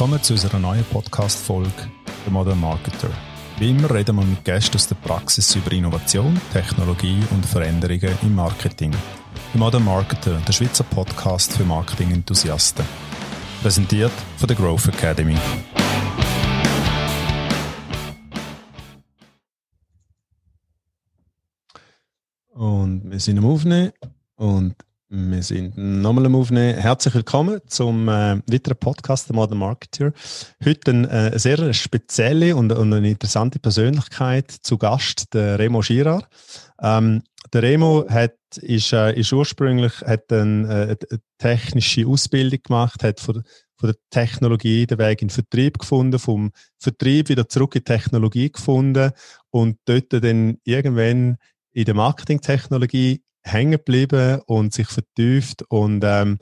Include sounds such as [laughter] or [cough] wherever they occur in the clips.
Willkommen zu unserer neuen Podcast-Folge «The Modern Marketer». Wie immer reden wir mit Gästen aus der Praxis über Innovation, Technologie und Veränderungen im Marketing. «The Modern Marketer», der Schweizer Podcast für Marketing-Enthusiasten. Präsentiert von der Growth Academy. Und wir sind am Aufnehmen und wir sind nochmal am Aufnehmen. Herzlich willkommen zum äh, weiteren Podcast der Modern Marketer. Heute eine, äh, sehr spezielle und, und, eine interessante Persönlichkeit zu Gast, der Remo Girard. Ähm, der Remo hat, ist, äh, ist ursprünglich hat eine, äh, eine technische Ausbildung gemacht, hat von, von der Technologie den Weg in den Vertrieb gefunden, vom Vertrieb wieder zurück in die Technologie gefunden und dort dann irgendwann in der Marketingtechnologie hängen geblieben und sich vertieft und ähm,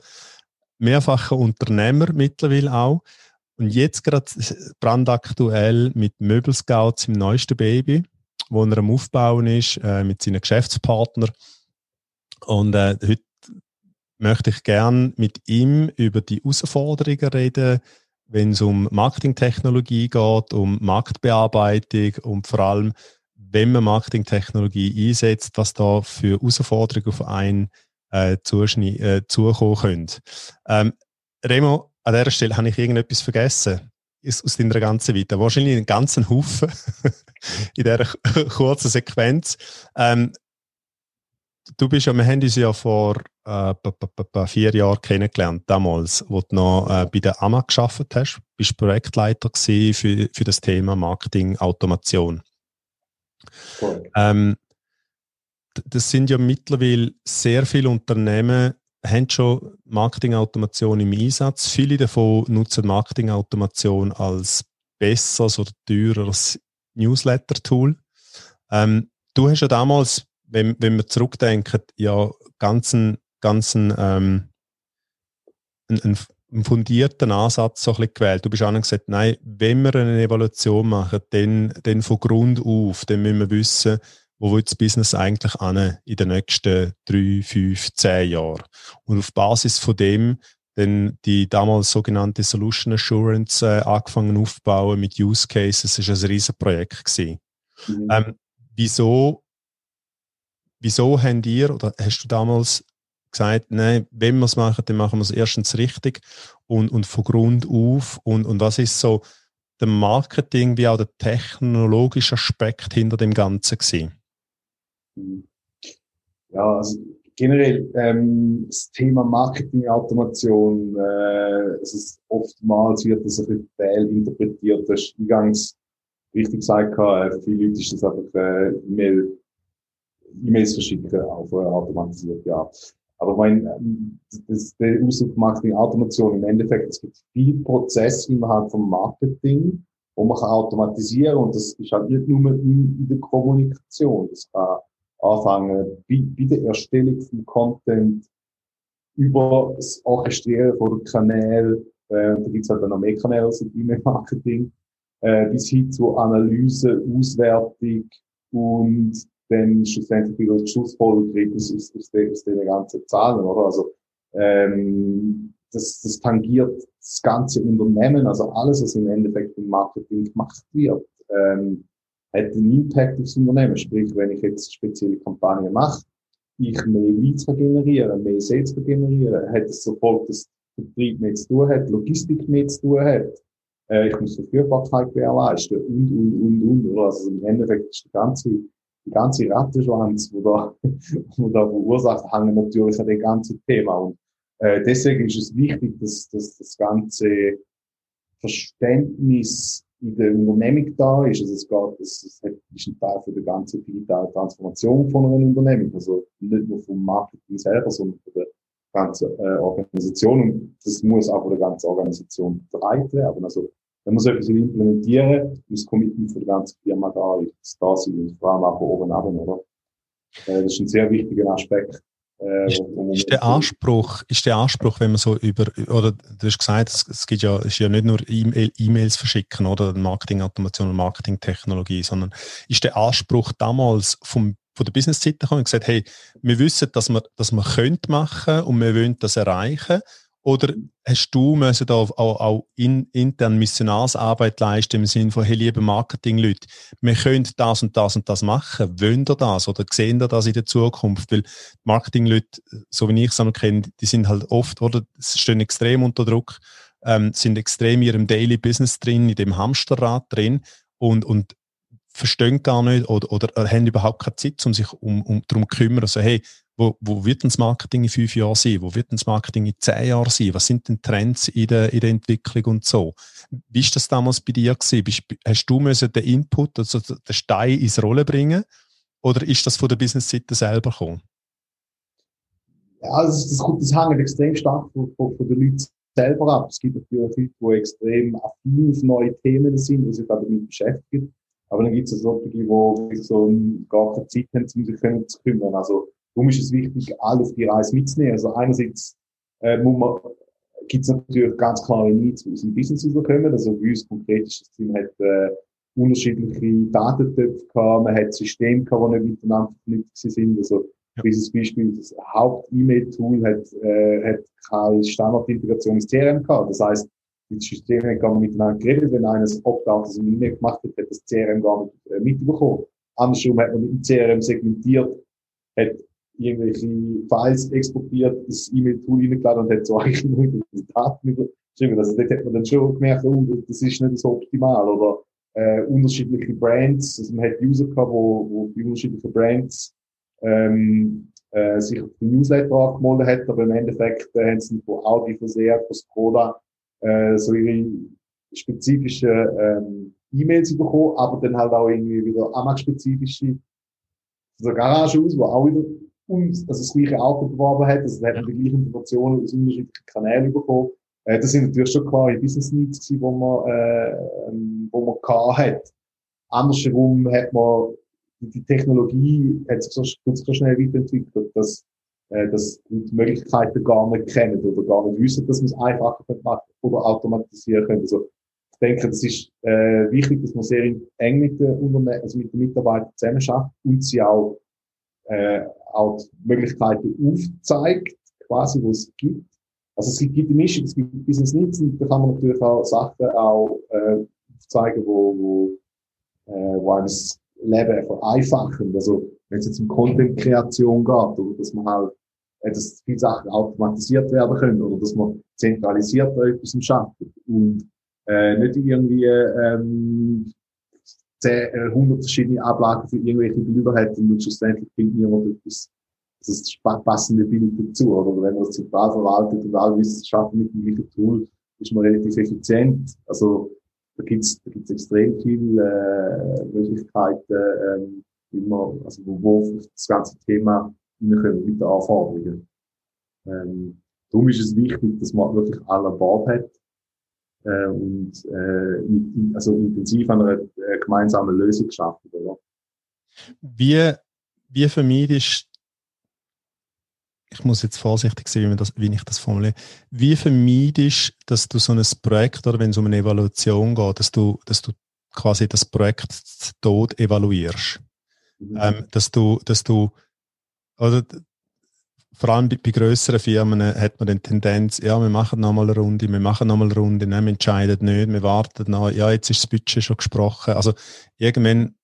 mehrfacher Unternehmer mittlerweile auch. Und jetzt gerade brandaktuell mit Möbelscouts im neuesten Baby, wo er am Aufbauen ist äh, mit seinen Geschäftspartnern. Und äh, heute möchte ich gern mit ihm über die Herausforderungen reden, wenn es um Marketingtechnologie geht, um Marktbearbeitung und vor allem wenn man Marketingtechnologie einsetzt, was da für Herausforderungen auf einen äh, äh, zukommen können. Ähm, Remo, an dieser Stelle habe ich irgendetwas vergessen ist aus deiner ganzen Vita. Wahrscheinlich einen ganzen Haufen [laughs] in dieser [laughs] kurzen Sequenz. Ähm, du bist ja, wir haben uns ja vor äh, vier Jahren kennengelernt, damals, wo du noch äh, bei der AMA geschafft hast. Du bist Projektleiter für, für das Thema Marketing Automation. Ähm, das sind ja mittlerweile sehr viele Unternehmen, haben schon Marketingautomation im Einsatz. Viele davon nutzen Marketingautomation als besseres oder teureres Newsletter-Tool. Ähm, du hast ja damals, wenn, wenn wir zurückdenken, ja ganzen, ganzen ähm, einen, einen fundierten Ansatz so ein bisschen gewählt. Du bist auch gesagt, nein, wenn wir eine Evaluation machen, dann, dann von Grund auf, dann müssen wir wissen, wo wird das Business eigentlich an in den nächsten drei, fünf, zehn Jahren. Und auf Basis von dem dann die damals sogenannte Solution Assurance äh, angefangen aufzubauen mit Use Cases. Das war ein Riesenprojekt. Gewesen. Mhm. Ähm, wieso, wieso habt ihr oder hast du damals gesagt, nein, wenn wir es machen, dann machen wir es erstens richtig und, und von Grund auf. Und, und was ist so der Marketing wie auch der technologische Aspekt hinter dem Ganzen gewesen? Ja, also generell ähm, das Thema Marketing-Automation, äh, es ist oftmals wird das ein bisschen fehl interpretiert. Das ist eingangs richtig gesagt, äh, viele Leute ist das einfach äh, E-Mail, E-Mails verschicken auf äh, automatisiert, ja. Aber ich meine, ähm, das, der Ausdruck Marketing Automation im Endeffekt, es gibt viel Prozess innerhalb vom Marketing, wo man kann automatisieren und das ist halt nicht nur in, in der Kommunikation. Das kann anfangen bei, bei der Erstellung von Content, über das Orchestrieren von Kanälen, äh, da gibt's halt dann noch mehr Kanäle als im E-Mail-Marketing, äh, bis hin zur Analyse, Auswertung und dann schlussendlich wieder die Schlussfolgerung aus, aus, aus, den, aus den ganzen Zahlen, oder? Also, ähm, das, das tangiert das ganze Unternehmen, also alles, was im Endeffekt im Marketing gemacht wird, ähm, hat einen Impact aufs Unternehmen. Sprich, wenn ich jetzt spezielle Kampagnen mache, ich mehr Leads generieren, mehr Sales generieren, hat es sofort, dass Vertrieb mehr zu tun hat, Logistik mehr zu tun hat, äh, ich muss Verfügbarkeit gewährleisten und, und, und, und. Also im Endeffekt ist der ganze die ganze Rattenschwanz, wo da, [laughs] wo da verursacht, hängen natürlich an dem ganzen Thema. Und äh, deswegen ist es wichtig, dass, dass das ganze Verständnis in der Unternehmung da ist. Also es geht, es, ist ein Teil für die ganze digitale Transformation von einer Unternehmung. Also nicht nur vom Marketing selber, sondern von der ganzen äh, Organisation. Und das muss auch von der ganzen Organisation bereit werden. Also wenn man so etwas implementieren, muss das Commitment für die ganze Firma da, da sein und vor allem auch von oben ab, oder? Äh, das ist ein sehr wichtiger Aspekt. Äh, ist, ist, der Anspruch, ist der Anspruch, wenn man so über, oder du hast gesagt, es, es gibt ja, es ist ja nicht nur E-Mails verschicken oder Marketingautomation und Marketingtechnologie, sondern ist der Anspruch damals vom, von der Business-Seite gekommen und gesagt, hey, wir wissen, dass wir, dass wir können machen und wir wollen das erreichen Oder hast du müssen da auch, auch in, intern Missionarsarbeit leisten im Sinne von, hey, liebe Marketingleute, wir können das und das und das machen. Wollen ihr das oder sehen ihr das in der Zukunft? Weil Marketingleute, so wie ich es kenne, die sind halt oft, oder, stehen extrem unter Druck, ähm, sind extrem in ihrem Daily Business drin, in dem Hamsterrad drin und, und verstehen gar nicht oder, oder haben überhaupt keine Zeit, um sich um, um darum zu kümmern. Also, hey, wo, wo wird denn das Marketing in fünf Jahren sein? Wo wird denn das Marketing in zehn Jahren sein? Was sind denn Trends in der, in der Entwicklung und so? Wie ist das damals bei dir gewesen? Hast du müssen den Input, also den Stein ins Rollen bringen? Oder ist das von der Business-Seite selber gekommen? Ja, das, das, das hängt extrem stark von, von, von den Leuten selber ab. Es gibt natürlich Leute, die extrem affin auf neue Themen sind und sich damit beschäftigen. Aber dann gibt es auch solche, die so gar keine Zeit haben, um sich zu kümmern. Also, Darum ist es wichtig, alle auf die Reise mitzunehmen. Also einerseits äh, muss man, gibt es natürlich ganz klare Needs, die aus dem Business rauskommen. Also bei uns konkret ist das Team hat äh, unterschiedliche Datentöpfe gehabt, man hat Systeme gehabt, die nicht miteinander verknüpft sind. Also ja. dieses Beispiel, das Haupt-E-Mail-Tool hat, äh, hat keine Standardintegration ins CRM gehabt. Das heißt, die Systeme haben gar nicht miteinander geredet. Wenn einer das Opt-out aus dem E-Mail gemacht hat, hat das CRM gar nicht äh, mitbekommen. Andersrum hat man dem CRM segmentiert, hat irgendwelche Files exportiert, das E-Mail-Tool reingeladen und hat so [laughs] eigentlich nur die Daten überschrieben. Also dort hat man dann schon gemerkt, oh, das ist nicht so optimal. Oder äh, unterschiedliche Brands, also man hat User gehabt, wo, die unterschiedlichen Brands ähm, äh, sich auf den Newsletter angemeldet hat, aber im Endeffekt äh, haben sie von Audi, von Seat, von Skoda äh, so ihre spezifischen ähm, E-Mails bekommen, aber dann halt auch irgendwie wieder AMAG-spezifische so Garage aus, wo auch wieder und also das gleiche Auto beworben hat, also hat die gleichen Informationen aus unterschiedlichen Kanälen bekommen. Äh, das sind natürlich schon klare Business Needs gewesen, die man, äh, ähm, wo man gehabt hat. Andersherum hat man die Technologie hat sich so, so schnell weiterentwickelt, dass, äh, dass die Möglichkeiten gar nicht kennen oder gar nicht wissen, dass man es einfacher machen oder automatisieren können. Also, ich denke, das ist äh, wichtig, dass man sehr eng mit den, Unterne also mit den Mitarbeitern zusammenarbeitet und sie auch äh, auch Möglichkeiten aufzeigt, quasi, wo es gibt. Also es gibt eine Mischung, es gibt Business Needs und da kann man natürlich auch Sachen auch äh, aufzeigen, wo, wo, äh, wo einem das Leben vereinfachen. Also wenn es jetzt um Content-Kreation geht, oder dass man halt, dass viele Sachen automatisiert werden können oder dass man zentralisiert etwas schafft und äh, nicht irgendwie ähm, 10, 100 äh, verschiedene Ablagen für irgendwelche Bilder hat und schlussendlich findet niemand etwas, das passende Bild dazu. Oder wenn man das zentral verwaltet und alle Wissenschaften mit dem gleichen Tool, ist man relativ effizient. Also da gibt's da gibt's extrem viele äh, Möglichkeiten, ähm, wie man, also wo, wo das ganze Thema hinkommen mit den Anforderungen. Ähm, darum ist es wichtig, dass man wirklich alle an Bord hat äh, und äh, mit, also intensiv an einer äh, gemeinsamen Lösung geschafft. Oder? Wie, wie vermeidest ich muss jetzt vorsichtig sein, wie, das, wie ich das formuliere. Wie vermeidest dass du so ein Projekt oder wenn es um eine Evaluation geht, dass du, dass du quasi das Projekt tot evaluierst? Mhm. Ähm, dass du, dass du, oder vor allem bei, bei größeren Firmen hat man die Tendenz, ja, wir machen nochmal eine Runde, wir machen nochmal eine Runde, nein, wir entscheiden nicht, wir warten noch, ja, jetzt ist das Budget schon gesprochen. Also irgendwann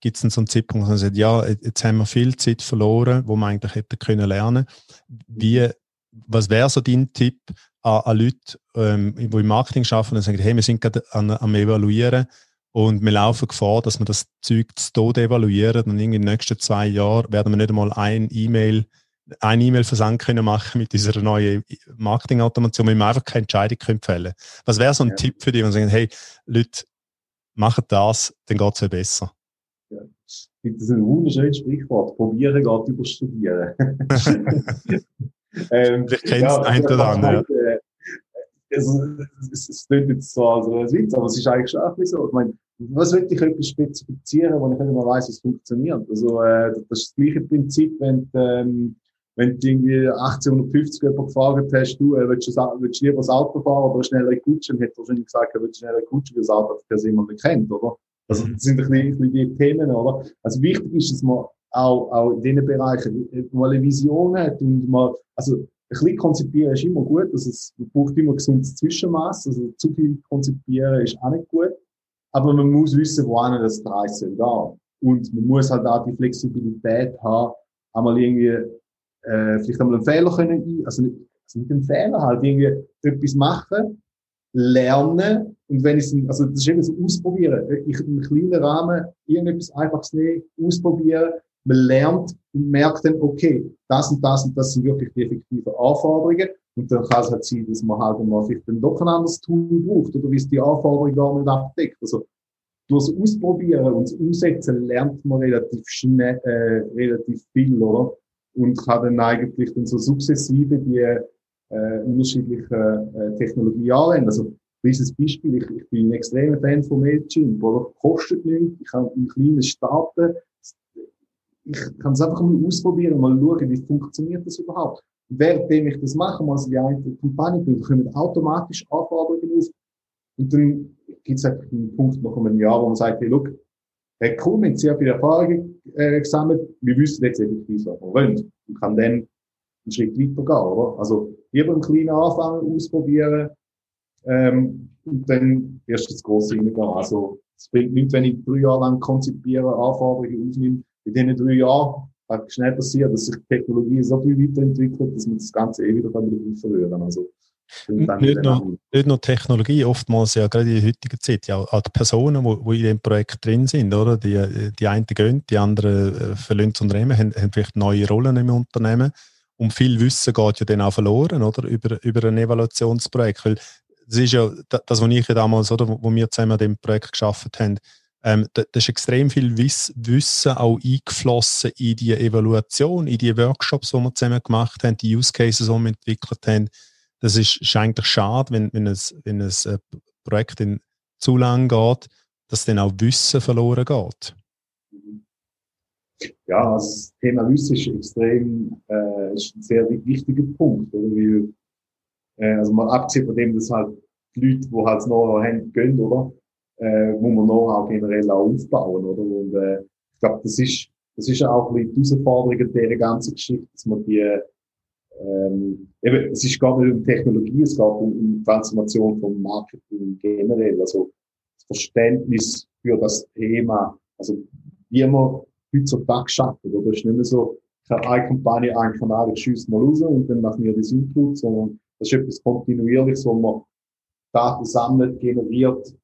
gibt es dann so einen Zeitpunkt, wo man sagt, ja, jetzt haben wir viel Zeit verloren, wo man eigentlich hätte können lernen. Wie, was wäre so dein Tipp an, an Leute, ähm, die im Marketing arbeiten und sagen, hey, wir sind gerade am Evaluieren und wir laufen Gefahr, dass wir das Zeug zu Tode evaluieren und in den nächsten zwei Jahren werden wir nicht einmal ein E-Mail ein E-Mail-Versand können machen mit dieser neuen Marketing-Automation, wenn wir einfach keine Entscheidung können fällen Was wäre so ein ja. Tipp für dich, wenn sagen, hey, Leute, machen das, dann geht es ja besser? Ja. Das ist ein wunderschönes Sprichwort. Probieren geht über Studieren. [laughs] ähm, Vielleicht kennst ja, ein oder andere. Ja. Es, es, es klingt jetzt so als Witz, aber es ist eigentlich schon auch so. Ich meine, was will ich etwas spezifizieren, wo ich nicht mal weiss, es funktioniert? Also, äh, das ist das gleiche Prinzip, wenn, ähm, wenn du irgendwie 1850 jemand gefragt hast, du, äh, willst, du, willst du lieber das Auto fahren oder schnell Kutschen, hätte er wahrscheinlich gesagt, er will schnell Kutschen, weil das Auto se man nicht kennt, oder? Also, das sind ein bisschen, ein die Themen, oder? Also, wichtig ist, dass man auch, auch in diesen Bereichen mal eine Vision hat und mal, also, bisschen konzipieren ist immer gut, also es braucht immer gesundes Zwischenmaß, also zu viel konzipieren ist auch nicht gut, aber man muss wissen, wohin das Preis soll gehen. Und man muss halt auch die Flexibilität haben, einmal irgendwie, äh, vielleicht einmal einen Fehler können, also nicht, also nicht einen Fehler, halt irgendwie etwas machen, lernen, und wenn ich also das ist eben so ausprobieren, ich in einem kleinen Rahmen irgendetwas einfaches nehmen, ausprobieren, man lernt und merkt dann, okay, das und das und das sind wirklich die effektiven Anforderungen. Und dann kann es halt sein, dass man halt mal vielleicht dann doch ein anderes Tool braucht oder wie es die Anforderungen gar nicht abdeckt. Also durch das Ausprobieren und das Umsetzen lernt man relativ schnell, äh, relativ viel, oder? Und kann dann eigentlich dann so sukzessive die äh, unterschiedlichen äh, Technologien anwenden. Also dieses Beispiel, ich, ich bin ein extremer Fan von Mailchimp, oder? Kostet nichts, ich kann ein kleines starten, ich kann es einfach mal ausprobieren, mal schauen, wie funktioniert das überhaupt. Währenddem ich das mache, also die eine Kampagne, kommen automatisch Anforderungen auf. Und dann gibt es einen Punkt nach einem Jahr, wo man sagt, hey, look, hey, cool, wir haben sehr viele Erfahrungen äh, gesammelt, wir wissen jetzt effektiv, was wir wollen. Und kann dann einen Schritt weiter gehen, oder? Also, lieber einen kleinen Anfang ausprobieren, ähm, und dann erst das große reingehen. Also, es bringt nichts, wenn ich drei Jahre lang konzipiere, Anforderungen aufnehme, in diesen drei Jahren hat schnell passiert, dass sich die Technologie so viel weiterentwickelt, dass man das Ganze eh wieder verlieren Also, nicht nur, nicht nur Technologie, oftmals ja gerade in der heutigen Zeit, ja auch die Personen, die, die in dem Projekt drin sind, oder? Die, die einen gehen, die anderen äh, verlieren das Unternehmen, haben, haben vielleicht neue Rollen im Unternehmen. Und viel Wissen geht ja dann auch verloren, oder? Über, über ein Evaluationsprojekt, weil das ist ja das, was ich damals, oder, wo wir zusammen an dem Projekt geschaffen haben, ähm, da, da, ist extrem viel Wiss, Wissen auch eingeflossen in die Evaluation, in die Workshops, die wir zusammen gemacht haben, die Use Cases, die wir entwickelt haben. Das ist, ist eigentlich schade, wenn, wenn ein, wenn ein äh, Projekt in zu lang geht, dass dann auch Wissen verloren geht. Ja, das Thema Wissen ist extrem, äh, ist ein sehr wichtiger Punkt. Oder? Weil, äh, also mal abgesehen von dem, dass halt die Leute, die halt noch haben, gehen, oder? Äh, muss man Know-how generell auch aufbauen, oder? Und äh, ich glaube, das ist, das ist auch ein bisschen die Herausforderung dieser ganzen Geschichte, dass man die, ähm, eben, es ist gar nicht um Technologie, es geht um, um Transformation vom Marketing generell, also das Verständnis für das Thema, also wie man heutzutage schafft, oder? Das ist nicht mehr so, eine Kampagne, einen Kanal, ich schieße mal raus und dann machen wir das Input, sondern das ist etwas Kontinuierliches, wo man Daten sammelt, generiert,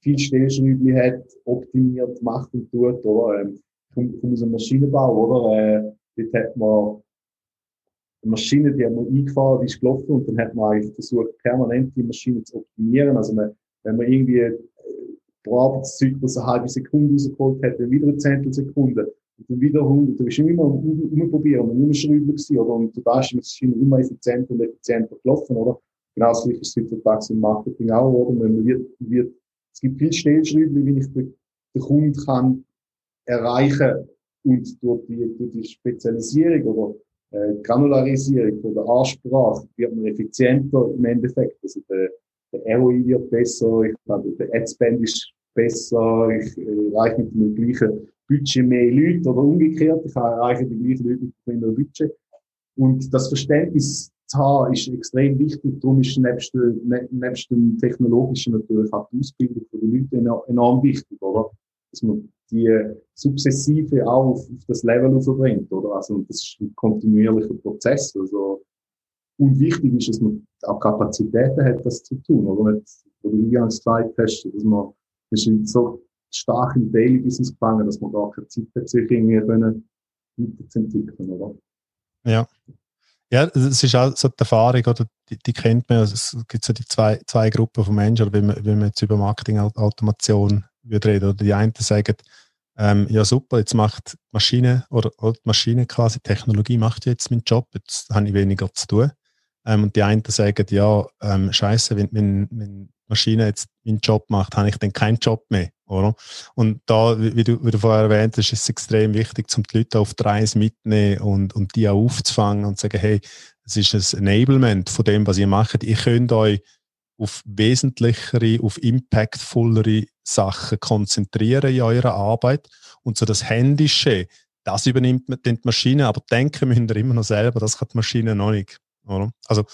viel Stellschräubchen hat, optimiert, macht und tut, oder? Ähm, kommt von unserem Maschinenbau, oder? Äh, dort hat man eine Maschine, die hat man eingefahren, die ist gelaufen und dann hat man eigentlich versucht, permanent die Maschine zu optimieren. Also man, wenn man irgendwie äh, pro Arbeitszyklus eine halbe Sekunde rausgeholt hat, dann wieder eine Zehntelsekunde und dann wieder 100, du bist immer um, umprobieren und immer Schrauben gewesen, oder? Und da ist die Maschine immer effizienter und effizienter gelaufen, oder? Genauso wie ist es heutzutage im Marketing auch, oder? Man wird, wird es gibt viele Stellschrauben, wie ich den, den Kunden kann erreichen und durch die, durch die Spezialisierung oder äh, Granularisierung von der Ansprache wird man effizienter im Endeffekt. Also der, der ROI wird besser, ich glaube, der Adspend ist besser, ich äh, erreiche mit dem gleichen Budget mehr Leute oder umgekehrt, ich erreiche die gleichen Leute mit weniger Budget. Und das Verständnis zu haben, ist extrem wichtig. Darum ist nebst, ne, nebst dem Technologischen natürlich auch die Ausbildung von den Leuten enorm wichtig, oder? Dass man die sukzessive auch auf, das Level verbringt, oder? Also, das ist ein kontinuierlicher Prozess, also, und wichtig ist, dass man auch Kapazitäten hat, das zu tun, oder? Nicht, wo du eingangs gesagt hast, dass man, ist so stark im Daily Business gefangen, dass man gar keine Zeit hat, sich irgendwie weiterzuentwickeln, oder? Ja. Ja, es ist auch so die Erfahrung, oder die, die kennt man. Also es gibt so die zwei, zwei Gruppen von Menschen, wenn man, wenn man jetzt über Marketing-Automation reden. Oder die einen sagen, ähm, ja super, jetzt macht die Maschine oder, oder die Maschine quasi, Technologie macht jetzt meinen Job, jetzt habe ich weniger zu tun. Ähm, und die einen sagen, ja, ähm, scheiße, wenn, wenn, wenn Maschine jetzt meinen Job macht, habe ich dann keinen Job mehr. Oder? Und da, wie du, wie du vorher erwähnt hast, ist es extrem wichtig, um die Leute auf die Reise mitzunehmen und, und die auch aufzufangen und zu sagen, hey, es ist ein Enablement von dem, was ihr macht. Ihr könnt euch auf wesentlichere, auf impactvollere Sachen konzentrieren in eurer Arbeit. Und so das Händische, das übernimmt die Maschine, aber denken müsst ihr immer noch selber, das kann die Maschine noch nicht. Oder? Also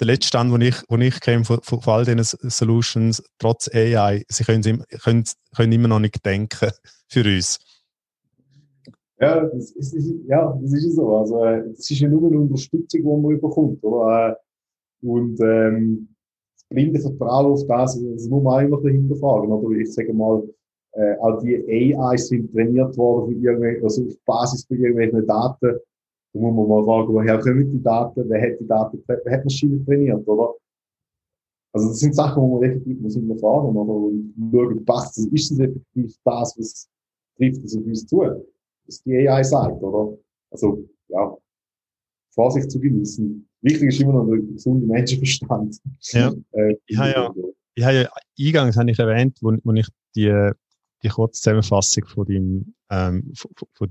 der letzte Stand, den ich, ich kenne von, von, all diesen Solutions, trotz AI, sie können, können, können immer noch nicht denken [laughs] für uns. Ja, das ist, ja, das ist so. Also, es ist ja nur eine Unterstützung, die man bekommt. Oder? Und ähm, das blinde Vertrauen auf das, das muss man immer dahinter fragen. Oder ich sage mal, äh, auch die AIs sind trainiert worden also auf Basis von irgendwelchen Daten. Da muss man mal fragen, woher kommen die Daten, wer hat die Daten, wer hat Maschine trainiert, oder? Also das sind Sachen, wo man effektiv muss hinterfragen oder? und schauen, passt das, ist das effektiv das, was trifft das auf uns zu? Was die AI sagt, oder? Also, ja, Vorsicht zu genießen. Wichtig ist immer noch der gesunde Menschenverstand. Ja. [laughs] äh, ich habe ja, ich habe ja eingangs habe ich erwähnt, wo, wo ich die, die kurze Zusammenfassung von, dem, ähm, von, von,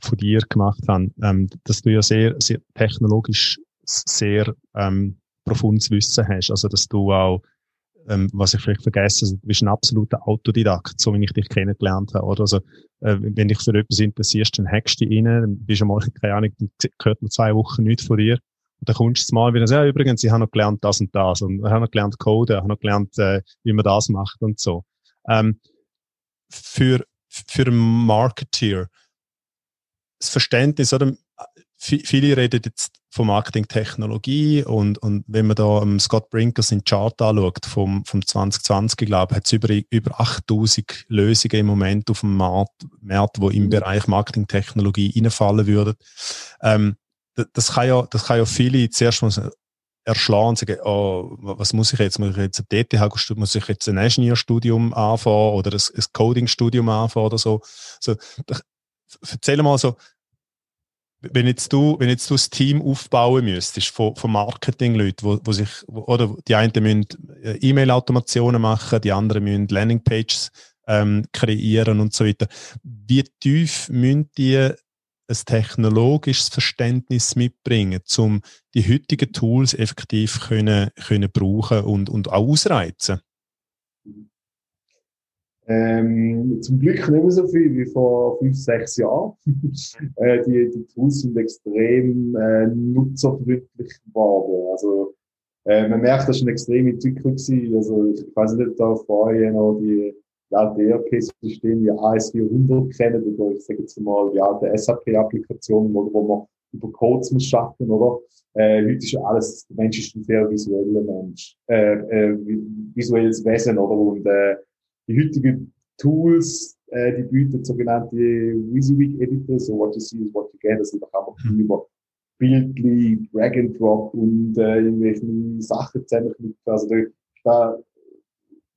von dir gemacht habe, ähm, dass du ja sehr, sehr technologisch sehr ähm, profundes Wissen hast. Also, dass du auch, ähm, was ich vielleicht vergesse, also, du bist ein absoluter Autodidakt, so wie ich dich kennengelernt habe. Oder? Also, äh, wenn dich für etwas interessierst, dann hackst du rein, dann bist du mal, [laughs] keine Ahnung, dann gehört noch zwei Wochen nichts von dir. Und dann kommst du mal wieder, ja, übrigens, ich habe noch gelernt das und das und ich habe noch gelernt Code, ich habe noch gelernt, äh, wie man das macht und so. Ähm, für, für einen Marketeer, das Verständnis, oder? Viele reden jetzt von Marketingtechnologie und, und wenn man da um, Scott Brinkers in Chart anschaut vom, vom 2020, glaube ich, hat es über, über 8000 Lösungen im Moment auf dem Markt, Markt wo im mhm. Bereich Marketingtechnologie reinfallen würden. Ähm, das kann ja, das kann ja viele zuerst mal erschlagen und sagen, oh, was muss ich jetzt? Muss ich jetzt ein DTH, muss ich jetzt ein Ingenieurstudium anfangen oder ein, ein Coding-Studium anfangen oder so? so erzähl mal so, wenn jetzt du, wenn jetzt du das Team aufbauen müsstest von, von Marketingleuten, wo, wo sich, wo, oder die einen müssen äh, E-Mail-Automationen machen, die anderen müssen Landingpages ähm, kreieren und so weiter. Wie tief müssen die ein technologisches Verständnis mitbringen, um die heutigen Tools effektiv können, können brauchen und, und auch ausreizen? Ähm, zum Glück nicht mehr so viel wie vor fünf, sechs Jahren. [laughs] äh, die, die Tools sind extrem äh, nutzerfreundlich geworden. Also äh, man merkt, das ist eine extreme Entwicklung gewesen. Also ich weiß nicht, da vorher noch die ja, ERP-Systeme wie AS400 kennen oder ich sage jetzt mal die alte SAP-Applikationen, wo, man über Codes muss schaffen, oder? Äh, heute ist alles, der Mensch ist ein sehr visueller Mensch, äh, äh, visuelles Wesen, oder? Und äh, die heutigen Tools, äh, die bieten sogenannte WYSIWYG Editor, so what you see is what you get, also da kann man mhm. über Bildli, Drag and Drop und äh, irgendwelche Sachen zusammenknüpfen. Also da, da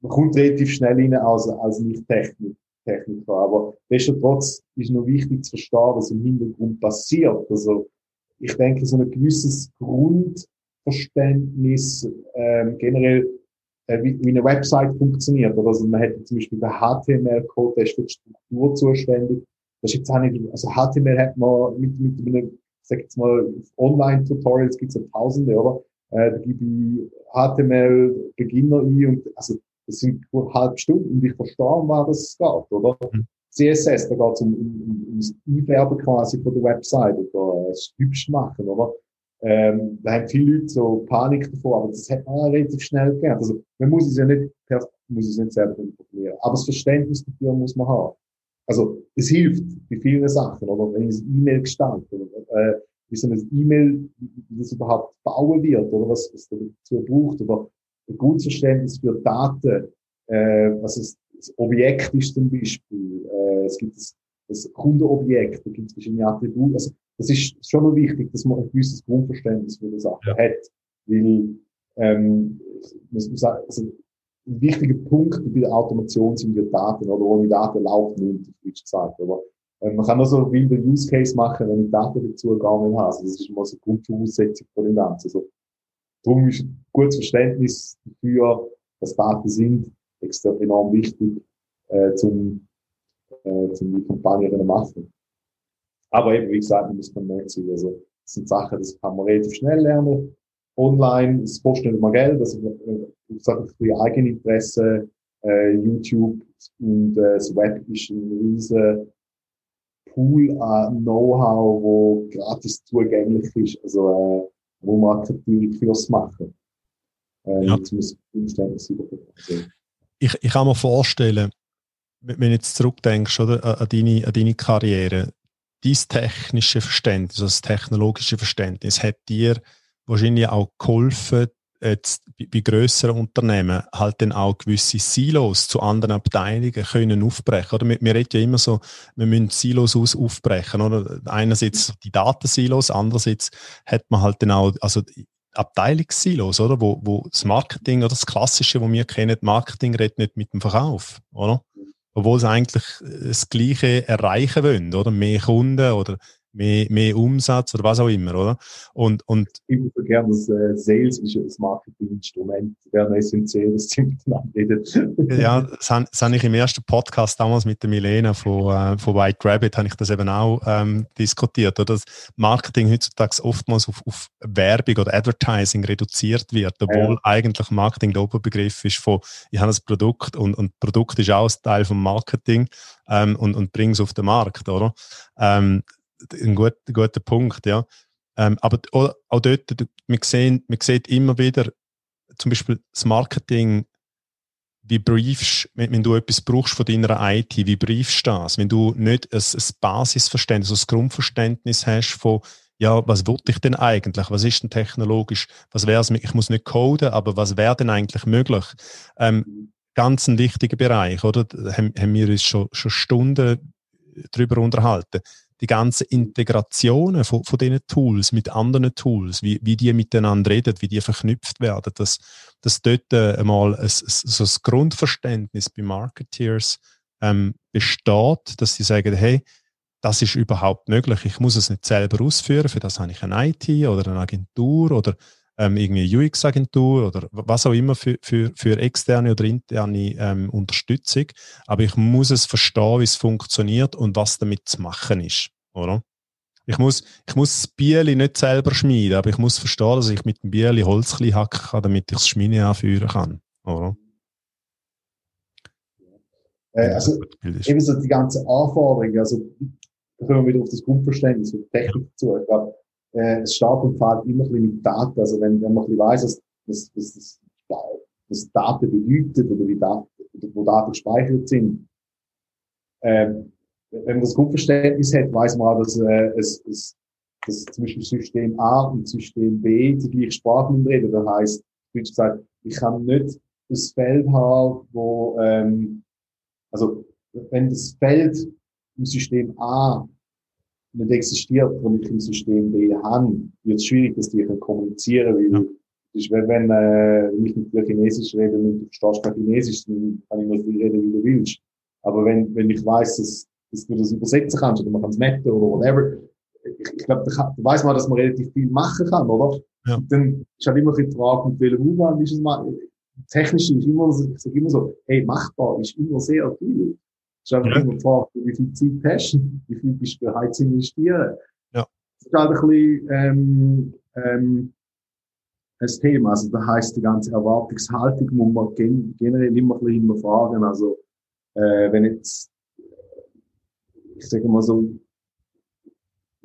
man kommt relativ schnell rein als, als Nicht-Techniker. Techniker. Aber nichtsdestotrotz ist noch wichtig zu verstehen, was im Hintergrund passiert. Also ich denke, so ein gewisses Grundverständnis ähm, generell wie, wie eine Website funktioniert. Oder also man hätte zum Beispiel den HTML-Code, der ist für die Struktur zuständig. Das ist jetzt auch nicht, also HTML hat man mit, mit einem, sag jetzt mal, Online-Tutorials gibt es ja Tausende, oder? Äh, da gebe ich HTML-Beginner ein und, also, das sind nur halb Stunden und ich verstehe, um was das geht, oder? Mhm. CSS, da geht es um, um, ums Einfärben quasi von der Website oder es hübsch machen, oder? Ähm, da haben viele Leute so Panik davor, aber das hat man relativ schnell gelernt. Also man muss es ja nicht, muss es nicht selber informieren, aber das Verständnis dafür muss man haben. Also es hilft bei vielen Sachen, oder? Wenn ich ein E-Mail gestalte, oder äh, wie so ein E-Mail, wie das überhaupt bauen wird, oder? Was es dazu braucht, oder? Ein gutes Verständnis für Daten, äh, was es, das Objekt ist zum Beispiel, äh, es gibt das, das Kundenobjekt, da gibt es verschiedene Attribute, also das ist schon noch wichtig, dass man ein gewisses Grundverständnis für die Sache ja. hat. Weil, ähm, muss man sagen, also, ein wichtiger Punkt bei der Automation sind die Daten, oder ohne Daten läuft nichts, wie gesagt. Aber ähm, man kann auch so wilde Use Case machen, wenn ich Daten dazu gar nicht habe. Also, das ist mal so eine Grundvoraussetzung von dem Ganzen. Also, darum ist ein gutes Verständnis dafür, dass Daten sind, extrem enorm wichtig, äh, zum, äh, zum die Kampagne machen. Aber eben, wie gesagt, man muss vernetzt sein. Also, das sind Sachen, das kann man relativ schnell lernen. Online, es kostet nicht immer Geld, also, ich sage, für Eigeninteresse, äh, YouTube und äh, das Web ist ein riesen Pool an Know-how, wo gratis zugänglich ist. Also, wo Marketing fürs machen. Ähm, ja. Jetzt muss Umstände ich, ich kann mir vorstellen, wenn du jetzt zurückdenkst oder, an, deine, an deine Karriere, dein technische Verständnis, also das technologische Verständnis, hat dir wahrscheinlich auch geholfen, jetzt bei grösseren Unternehmen halt dann auch gewisse Silos zu anderen Abteilungen können aufbrechen. Oder wir, wir reden ja immer so, wir müssen Silos aus aufbrechen. Oder? Einerseits die Datensilos, andererseits hat man halt dann auch, also Abteilungssilos, oder? Wo, wo das Marketing oder das Klassische, wo wir kennen, Marketing redet nicht mit dem Verkauf, oder? Obwohl sie eigentlich das Gleiche erreichen wollen, oder? Mehr Kunden oder mehr, mehr Umsatz oder was auch immer, oder? Und, und ich würde gerne, dass äh, Sales ist das Marketinginstrument, wäre essentiell, dass sie miteinander reden. ja, [laughs] das habe, das habe ich im ersten Podcast damals mit der Milena von, äh, von White Rabbit, habe ich das eben auch ähm, diskutiert, oder? Dass Marketing heutzutage oftmals auf, auf Werbung oder Advertising reduziert wird, obwohl ja. eigentlich Marketing der Oberbegriff ist von, ich habe ein Produkt und, und Produkt ist auch ein Teil vom Marketing ähm, und, und bringe es auf den Markt, oder? Ähm, ein, gut, guter Punkt, ja. Ähm, aber auch, dort, wir sehen, man sieht immer wieder, zum Beispiel das Marketing, wie briefst, wenn, wenn, du etwas brauchst von deiner IT, wie briefst du das? Wenn du nicht ein, ein Basisverständnis, ein Grundverständnis hast von, ja, was wollte ich denn eigentlich? Was ist denn technologisch? Was wäre es? Ich muss nicht coden, aber was wäre denn eigentlich möglich? Ähm, ganz ein wichtiger Bereich, oder? Haben, haben wir uns schon, schon Stunden darüber unterhalten die ganzen Integrationen von, von diesen Tools mit anderen Tools, wie, wie die miteinander reden, wie die verknüpft werden, dass, dass dort äh, einmal ein, so ein Grundverständnis bei Marketeers ähm, besteht, dass sie sagen, hey, das ist überhaupt möglich. Ich muss es nicht selber ausführen. Für das habe ich eine IT oder eine Agentur oder ähm, irgendwie UX-Agentur oder was auch immer für, für, für externe oder interne ähm, Unterstützung. Aber ich muss es verstehen, wie es funktioniert und was damit zu machen ist. Oder? Ich muss, ich muss das Bieli nicht selber schmieden, aber ich muss verstehen, dass ich mit dem Bieli Holz hacken kann, damit ich das Schmiede anführen kann. Oder? Äh, also, eben so die ganze Anforderung, also, da kommen wir wieder auf das Grundverständnis von Technik zu. Ich glaube, äh, es steht und fällt immer ein bisschen mit Daten. Also wenn, wenn man ein bisschen weiss, was, was, was, was Daten bedeutet oder wie Daten, wo Daten gespeichert sind, ähm, wenn man das Grundverständnis hat, weiß man auch, dass, äh, es, es, dass zum Beispiel System A und System B die gleiche Sprache reden. Das heisst, wie gesagt, ich kann nicht das Feld haben, wo, ähm, also wenn das Feld im System A nicht existiert, und ich im System B habe, wird es schwierig, dass die kommunizieren weil ja. ist, wenn, wenn, äh, wenn ich mit dir Chinesisch rede und du verstehst kein Chinesisch, dann kann ich nur viel reden, wie du willst. Aber wenn, wenn ich weiß, dass, dass du das übersetzen kannst, oder man kann es metten oder whatever, ich, ich glaube, da, da weiß man, dass man relativ viel machen kann, oder? Ja. Dann ist halt immer die Frage, mit welchem Umgang ist es mal, technisch ist immer, ich sage immer so, hey, machbar ist immer sehr viel. Es ist einfach ja. immer Frage, wie viel Zeit hast du, wie viel bist du bereit zu investieren. Ja. Das ist halt ein bisschen, ähm, ähm, ein Thema. Also, da heisst, die ganze Erwartungshaltung muss man gen generell immer ein bisschen hinterfragen. Also, äh, wenn jetzt, ich sage mal so,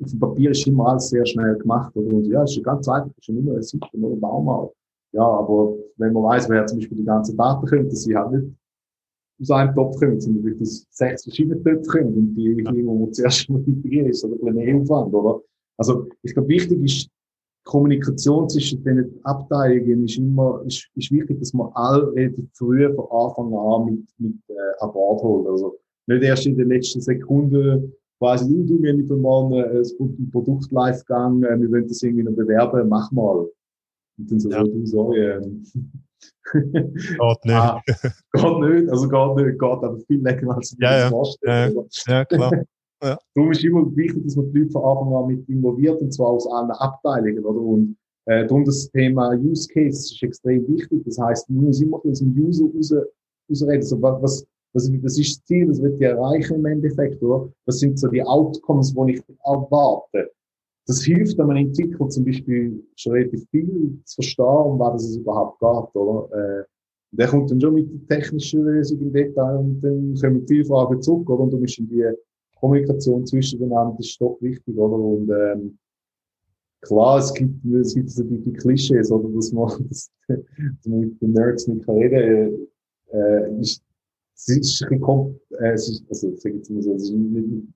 auf dem Papier ist immer alles sehr schnell gemacht. Oder? Und ja, ist schon ganz einfach, ist schon immer ein Seite oder ein Baum. Ja, aber wenn man weiß, wer zum Beispiel die ganzen Daten dass sie halt nicht aus einem Topf kommen, sondern wirklich aus sechs verschiedenen Töpfen kommen und die ja. die man zuerst mal integrieren, ist oder ein bisschen Aufwand, oder? Also, ich glaube, wichtig ist, Kommunikation zwischen den Abteilungen ist immer, ist, ist wichtig, dass man alle relativ früh von Anfang an mit, mit, äh, an Bord holt. Also, nicht erst in den letzten Sekunden quasi, du, du, wir haben mal ein, ein Produkt live gegangen, äh, wir wollen das irgendwie noch bewerben, mach mal. Und dann so, ja. du, sorry, [laughs] Geht nicht. ah, geht nicht, also geht nicht, geht aber viel länger als man ja, das vorstellt. Ja, ja, klar. [laughs] Ja. Darum ist immer wichtig, dass man die Leute von Anfang an mit involviert, und zwar aus allen Abteilungen, oder? Und, äh, darum das Thema Use Case ist extrem wichtig. Das heißt, man muss immer aus dem User raus, rausreden. Also, was, was, was ist das Ziel? Das wird die erreichen im Endeffekt, oder? Was sind so die Outcomes, die ich erwarte? Das hilft einem Entwickler zum Beispiel schon relativ viel zu verstehen, um was es überhaupt geht, oder? Äh, der kommt dann schon mit der technischen Lösung im Detail und dann kommen viele Fragen zurück, oder? Und du musst in die Kommunikation zwischen den das ist doch wichtig, oder? Und, ähm, klar, es gibt, es gibt so die, die Klischees, oder, dass man, [laughs] dass, dass man mit den Nerds nicht kann reden, äh, ist, es ist ein bisschen, äh, es ist, also, ich sage jetzt mal so, es ist nicht,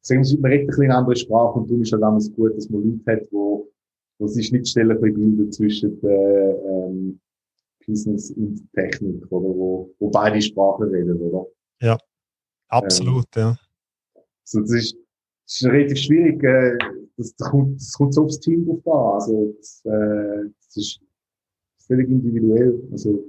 sagen wir, man redet ein bisschen eine andere Sprache und darum ist halt damals gut, dass man Leute hat, wo, wo sich Schnittstellen bilden zwischen, äh, ähm, Business und Technik, oder, wo, wo beide Sprachen reden, oder? Ja, absolut, ähm, ja. So, das ist, das ist relativ schwierig, äh, das, das, kommt, das kommt so aufs Team drauf an. Also, das, äh, das ist völlig individuell, also,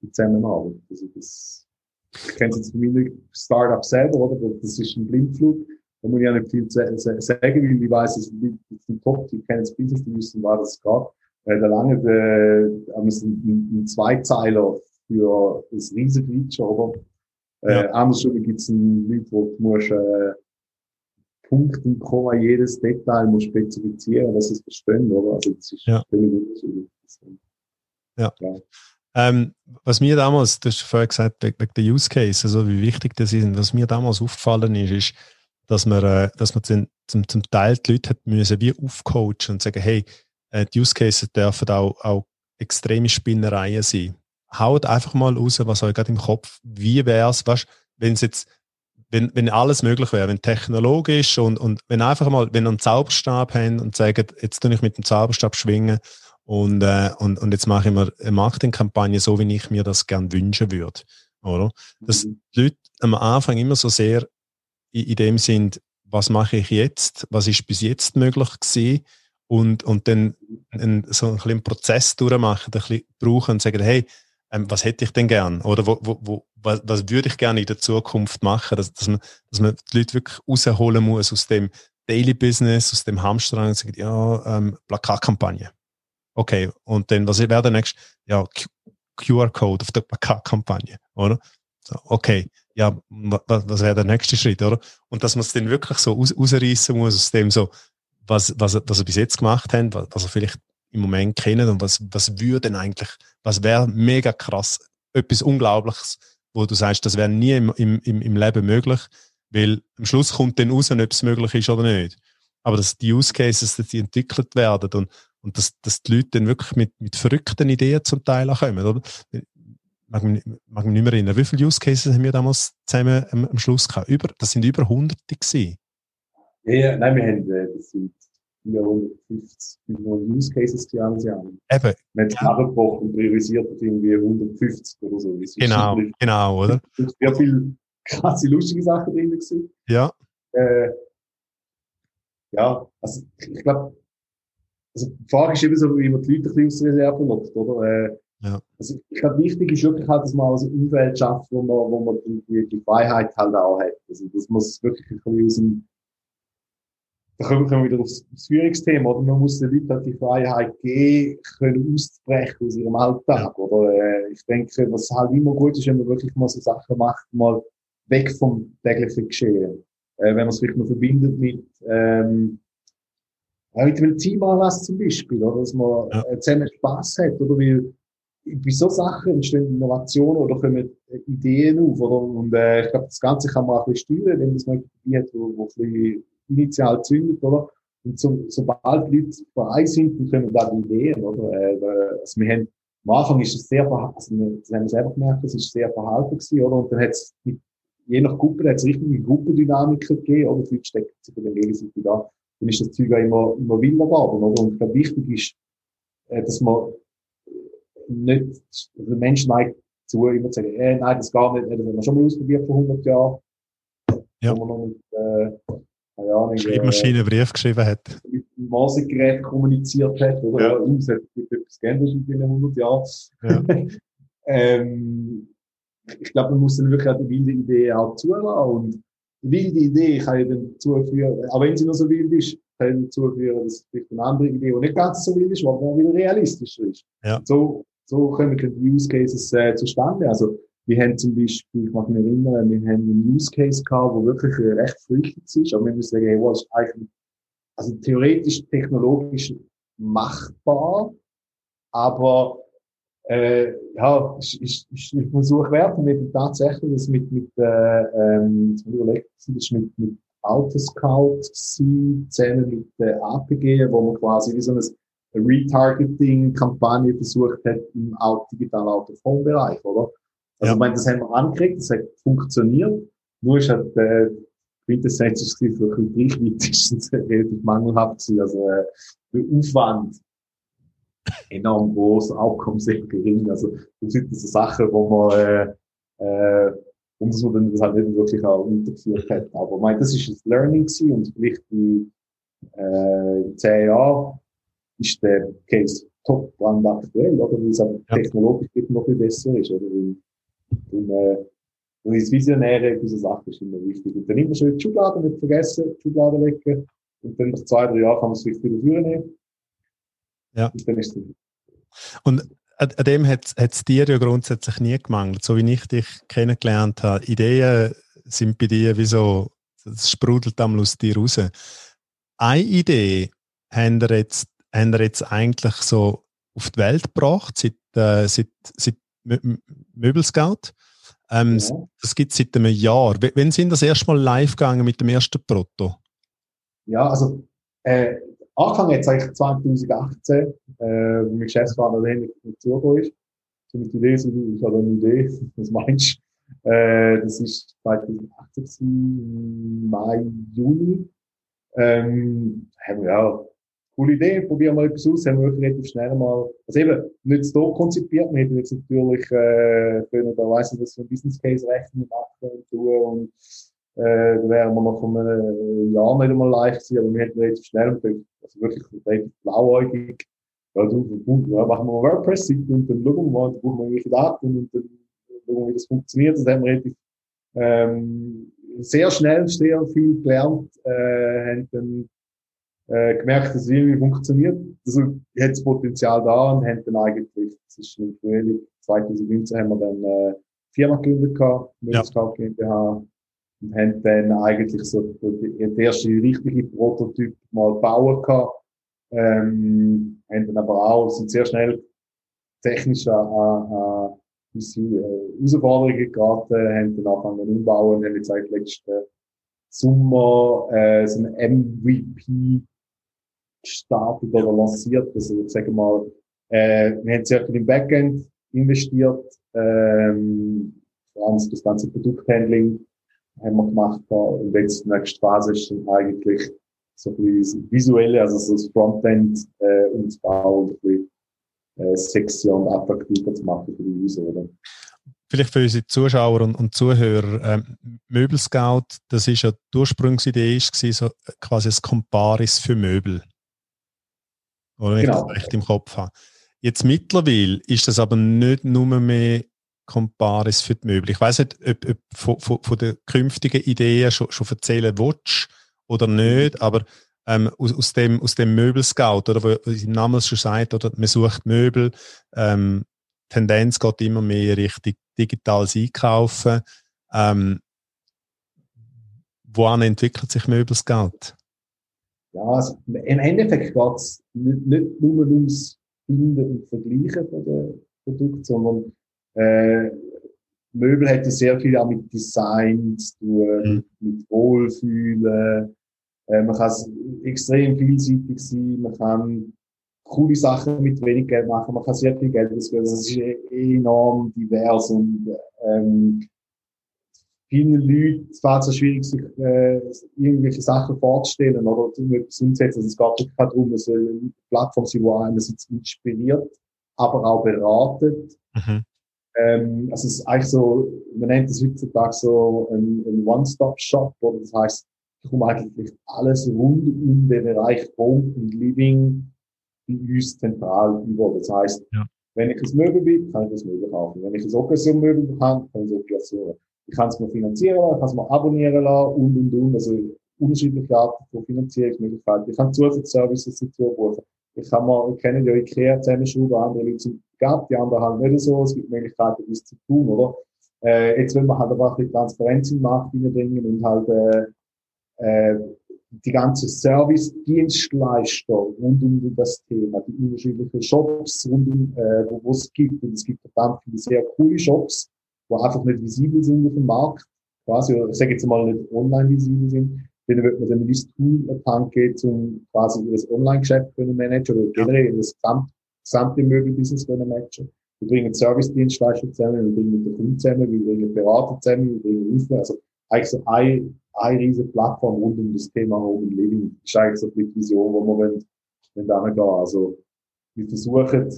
die Zusammenarbeit. Also, das, ich kenne es jetzt von meinem Startup selber, oder? Das ist ein Blindflug. Da muss ich ja nicht viel sagen, weil ich weiß, es ist ein Top, die kennen das Business, die wissen, was das geht. Äh, da lange äh, haben wir einen, einen Zweizeiler für das Riesenfeature, oder? Äh, ja. Andersrum gibt es einen Leute, wo du musst, äh, Punkt und Komma jedes Detail muss spezifizieren, dass es verstehen, oder? Also das ist ja. völlig unterschiedlich. Ja. ja. Ähm, was mir damals, du hast vorher gesagt, wegen der Use Case, also wie wichtig das ist, was mir damals aufgefallen ist, ist, dass man, äh, dass man zum, zum, zum Teil die Leute hat müssen wie aufcoachen und sagen, hey, äh, die Use Cases dürfen auch, auch extreme Spinnereien sein. Haut einfach mal raus, was euch gerade im Kopf, wie wäre es, wenn es jetzt, wenn, wenn alles möglich wäre, wenn technologisch und, und wenn einfach mal, wenn ihr einen Zauberstab haben und sagen, jetzt tue ich mit dem Zauberstab schwingen und, äh, und, und jetzt mache ich mir eine Marketingkampagne so, wie ich mir das gern wünschen würde. Oder? Dass mhm. die Leute am Anfang immer so sehr in, in dem sind, was mache ich jetzt, was ist bis jetzt möglich gewesen und, und dann einen, so einen kleinen Prozess durchmachen, ein bisschen brauchen und sagen, hey, ähm, was hätte ich denn gern? Oder wo, wo, wo, was, was würde ich gerne in der Zukunft machen? Dass, dass, man, dass man die Leute wirklich rausholen muss aus dem Daily Business, aus dem Hamsterrad und sagt, ja, ähm, Plakatkampagne. Okay, und dann, was wäre der nächste? Ja, QR-Code auf der Plakatkampagne, oder? So, okay, ja, was, wäre der nächste Schritt, oder? Und dass man es dann wirklich so aus, rausreißen muss aus dem so, was, was, was er bis jetzt gemacht haben, was, was er vielleicht im Moment kennen und was, was würde denn eigentlich, was wäre mega krass, etwas Unglaubliches, wo du sagst, das wäre nie im, im, im Leben möglich, weil am Schluss kommt dann raus, ob es möglich ist oder nicht. Aber dass die Use Cases, dass die entwickelt werden und, und dass, dass die Leute dann wirklich mit, mit verrückten Ideen zum Teil auch kommen, oder? Mag mich, mag mich nicht mehr erinnern. Wie viele Use Cases haben wir damals zusammen am, am Schluss gehabt? Über, das sind über hunderte gewesen. Ja, nein, wir haben, äh, das sind 450 Use Cases jedes Jahr. Eben. Wir haben es ja. abgebrochen und priorisiert irgendwie 150 oder so. Genau, genau, oder? Es sind sehr viele krasse, lustige Sachen drin gewesen. Ja. Äh, ja, also ich glaube, also die Frage ist eben so, wie man die Leute ein bisschen aus der Reserve lockt, oder? Äh, ja. Also ich glaube, wichtig ist wirklich halt, dass man also ein Umfeld schafft, wo man, wo man die, die Freiheit halt auch hat. Also das muss wirklich ein bisschen aus dem da kommen wir wieder aufs, aufs Führungsthema, oder? Man muss den Leuten halt die Freiheit geben, können auszubrechen aus ihrem Alltag, oder? Äh, ich denke, was halt immer gut ist, wenn man wirklich mal so Sachen macht, mal weg vom täglichen Geschehen. Äh, wenn man es vielleicht noch verbindet mit, ähm, mit einem Teamanlass zum Beispiel, oder? Dass man ja. Äh, zusammen Spass hat, oder? Weil, bei so Sachen entstehen Innovationen oder kommen Ideen auf, oder? Und, äh, ich glaube, das Ganze kann man auch ein bisschen steuern, wenn man es mal hat, wo, wo ein bisschen initial zündet, oder? Und so, sobald Leute frei sind, dann können da die Ideen, oder? Äh, also wir haben, am Anfang ist es sehr verhalten, also das haben wir selber gemerkt, es ist sehr verhalten gewesen, oder? Und dann hat es, je nach Gruppe, hat es richtige Gruppendynamiken gegeben, oder? Die Leute stecken sich dann gegenseitig da. Dann ist das Zeug auch immer, immer wilder geworden, oder? Und ich glaube, wichtig ist, äh, dass man nicht, also der Mensch neigt zu, immer zu sagen, äh, nein, das gar nicht, das haben wir schon mal ausprobiert vor 100 Jahren. Ja. Wo man noch mit, äh, keine Ahnung, Schreibmaschine äh, Brief geschrieben hat. Mit dem Morsegerät kommuniziert hat, oder? Ja. Es hat etwas geändert in den 100 Jahren. Ja. [laughs] ähm, ich glaube, man muss dann wirklich auch die wilde Idee auch zulassen. Und wilde Idee kann ja dann dazu führen, auch wenn sie noch so wild ist, kann dazu führen, dass es vielleicht eine andere Idee, die nicht ganz so wild ist, aber wieder realistischer ist. Ja. So, so kommen die Use Cases äh, zustande. Also, wir haben zum Beispiel, ich mag mich erinnern, wir haben einen Use Case gehabt, wo wirklich recht freundlich ist, aber wir müssen sagen, hey, was ist eigentlich, also theoretisch, technologisch machbar, aber äh, ja, ist, ist, ist ein Versuch wert und wir tatsächlich das mit, mit äh, ähm, jetzt überlegt, das ist mit, mit Autoscout zusammen mit der APG, wo man quasi wie so eine Retargeting-Kampagne versucht hat im digitalen Autophone-Bereich, oder? Also, ja. ich meine, das haben wir angekriegt, das hat funktioniert. Nur ist halt, äh, Quintessenz ist gewesen, ein bisschen Reichweite [laughs] relativ mangelhaft gewesen. Also, äh, der Aufwand enorm groß, Aufkommen sehr gering. Also, das sind so Sachen, wo man, äh, äh, und man dann das halt nicht wirklich auch untergeführt hat. Aber ich meine, das ist ein Learning gewesen und vielleicht in, äh, zehn Jahren ist der Case top brand aktuell, oder? Weil es ja. technologisch noch bisschen besser ist, oder? Und, und, äh, und das Visionäre dieser Sache ist immer wichtig. Und dann immer schön die Schubladen nicht vergessen, die Schubladen legen. Und dann nach zwei, drei Jahren kann man es vielleicht wieder führen. Ja. Und dann ist es und an dem hat es dir ja grundsätzlich nie gemangelt. So wie ich dich kennengelernt habe, Ideen sind bei dir wie so, es sprudelt einmal aus dir raus. Eine Idee haben wir jetzt, haben wir jetzt eigentlich so auf die Welt gebracht, seit, äh, seit, seit Möbelscout. Ähm, ja. Das gibt es seit einem Jahr. Wann sind das erstmal live gegangen mit dem ersten Proto? Ja, also äh, Anfang jetzt eigentlich 2018, äh, mein Geschäftspartner wenig dazugekommen ist. So mit Idee, ich habe eine Idee, [laughs] was meinst du? Äh, das ist 2018, Mai, Juni. Ähm, haben wir ja coole Idee, probieren wir etwas aus, haben wir relativ schnell mal, also eben, nicht so konzipiert, wir hätten jetzt natürlich, äh, können da weiss ich, dass wir ein Business Case rechnen machen und tun und, äh, da wären wir noch von einem Jahr nicht einmal live gewesen, aber wir hätten relativ schnell, also wirklich relativ blauäugig, ja, du, ja, machen wir mal WordPress-Seite und dann schauen wir mal, dann brauchen wir irgendwelche Daten und dann schauen wir, wie das funktioniert, das haben wir relativ, ähm, sehr schnell sehr viel gelernt, äh, haben dann äh, gemerkt, dass es irgendwie funktioniert. Also, hat das Potenzial da und haben dann eigentlich, das ist im Frühling 2019 haben wir dann äh, Firma gegründet gehabt, ja. GmbH, und haben dann eigentlich so den ersten richtigen Prototyp mal bauen gehabt. Ähm, haben dann aber auch, sind sehr schnell technisch an, an, an äh, Herausforderungen geraten, haben dann angefangen umbauen, haben jetzt seit letzten Sommer äh, so ein MVP gestartet oder lanciert. Also ich sage mal, äh, wir haben sehr viel im Backend investiert, ähm, vor allem das ganze Produkthandling haben wir gemacht. Und jetzt die nächste Phase ist dann eigentlich so ein bisschen visuelle, also so das Frontend äh, umzubauen ein bisschen äh, sexy und attraktiver zu machen für die User. Oder? Vielleicht für unsere Zuschauer und, und Zuhörer, ähm, Möbelscout, das ist ja die Ursprungsidee, ist, so quasi ein Comparis für Möbel. Oder wenn genau. ich das recht im Kopf habe. Jetzt mittlerweile ist das aber nicht nur mehr Comparis für die Möbel. Ich weiß nicht, ob, ob von, von, von den künftigen Ideen schon, schon erzählen willst oder nicht, aber ähm, aus, aus, dem, aus dem Möbelscout, oder wo, im Namen schon sagt, oder man sucht Möbel, ähm, Tendenz geht immer mehr Richtung digitales Einkaufen. Ähm, woran entwickelt sich Möbelscout? Ja, also im Endeffekt geht es nicht, nicht nur ums Finden und Vergleichen von den Produkten, sondern äh, Möbel hat ja sehr viel auch mit Design zu tun, mhm. mit Wohlfühlen. Äh, man kann extrem vielseitig sein, man kann coole Sachen mit wenig Geld machen, man kann sehr viel Geld ausgeben. Also es ist enorm divers und ähm, vielen Leuten fällt es so schwierig, sich äh, irgendwelche Sachen vorzustellen oder etwas umzusetzen. Also es geht wirklich darum, dass eine Plattform sein, die einerseits inspiriert, aber auch beratet. Mhm. Ähm, also es ist eigentlich so, man nennt es heutzutage so ein, ein One-Stop-Shop, oder das heißt, ich komme eigentlich alles rund um den Bereich Home und Living bei uns zentral über. Das heißt, ja. wenn ich ein Möbel will, kann ich ein Möbel kaufen. Wenn ich ein Occasion-Möbel kann, kann ich es Occasion ich kann es mir finanzieren lassen, ich kann es mir abonnieren lassen und, und, und. Also unterschiedliche Arten von Finanzierungsmöglichkeiten. Ich kann Zusatzservices dazu buchen. Ich kann mal, ich kenne ja IKEA zusammenschrauben, andere Leute sind gab, die anderen halt nicht so. Es gibt Möglichkeiten, das zu tun, oder? Äh, jetzt will man halt aber ein bisschen Transparenz im Markt hineinbringen und halt äh, äh, die ganze Service-Dienstleister rund um das Thema, die unterschiedlichen Shops rund um, äh, wo es gibt. Und es gibt verdammt viele sehr coole Shops, wo einfach nicht visibel sind auf dem Markt, quasi, oder ich sage jetzt mal nicht online visibel sind, denen wird man dann ein Tool an die Hand geben, um quasi ihr Online-Geschäft zu managen oder generell das gesamte, gesamte Möbelbusiness managen. Wir bringen Service-Dienstleister zusammen, wir bringen den Kunden zusammen, wir bringen Berater zusammen, wir bringen Info, also eigentlich so eine, eine riesige Plattform rund um das Thema Home and Living. Das ist eigentlich so die Vision, wo wir wollen, wenn da gehen. Also, wir versuchen,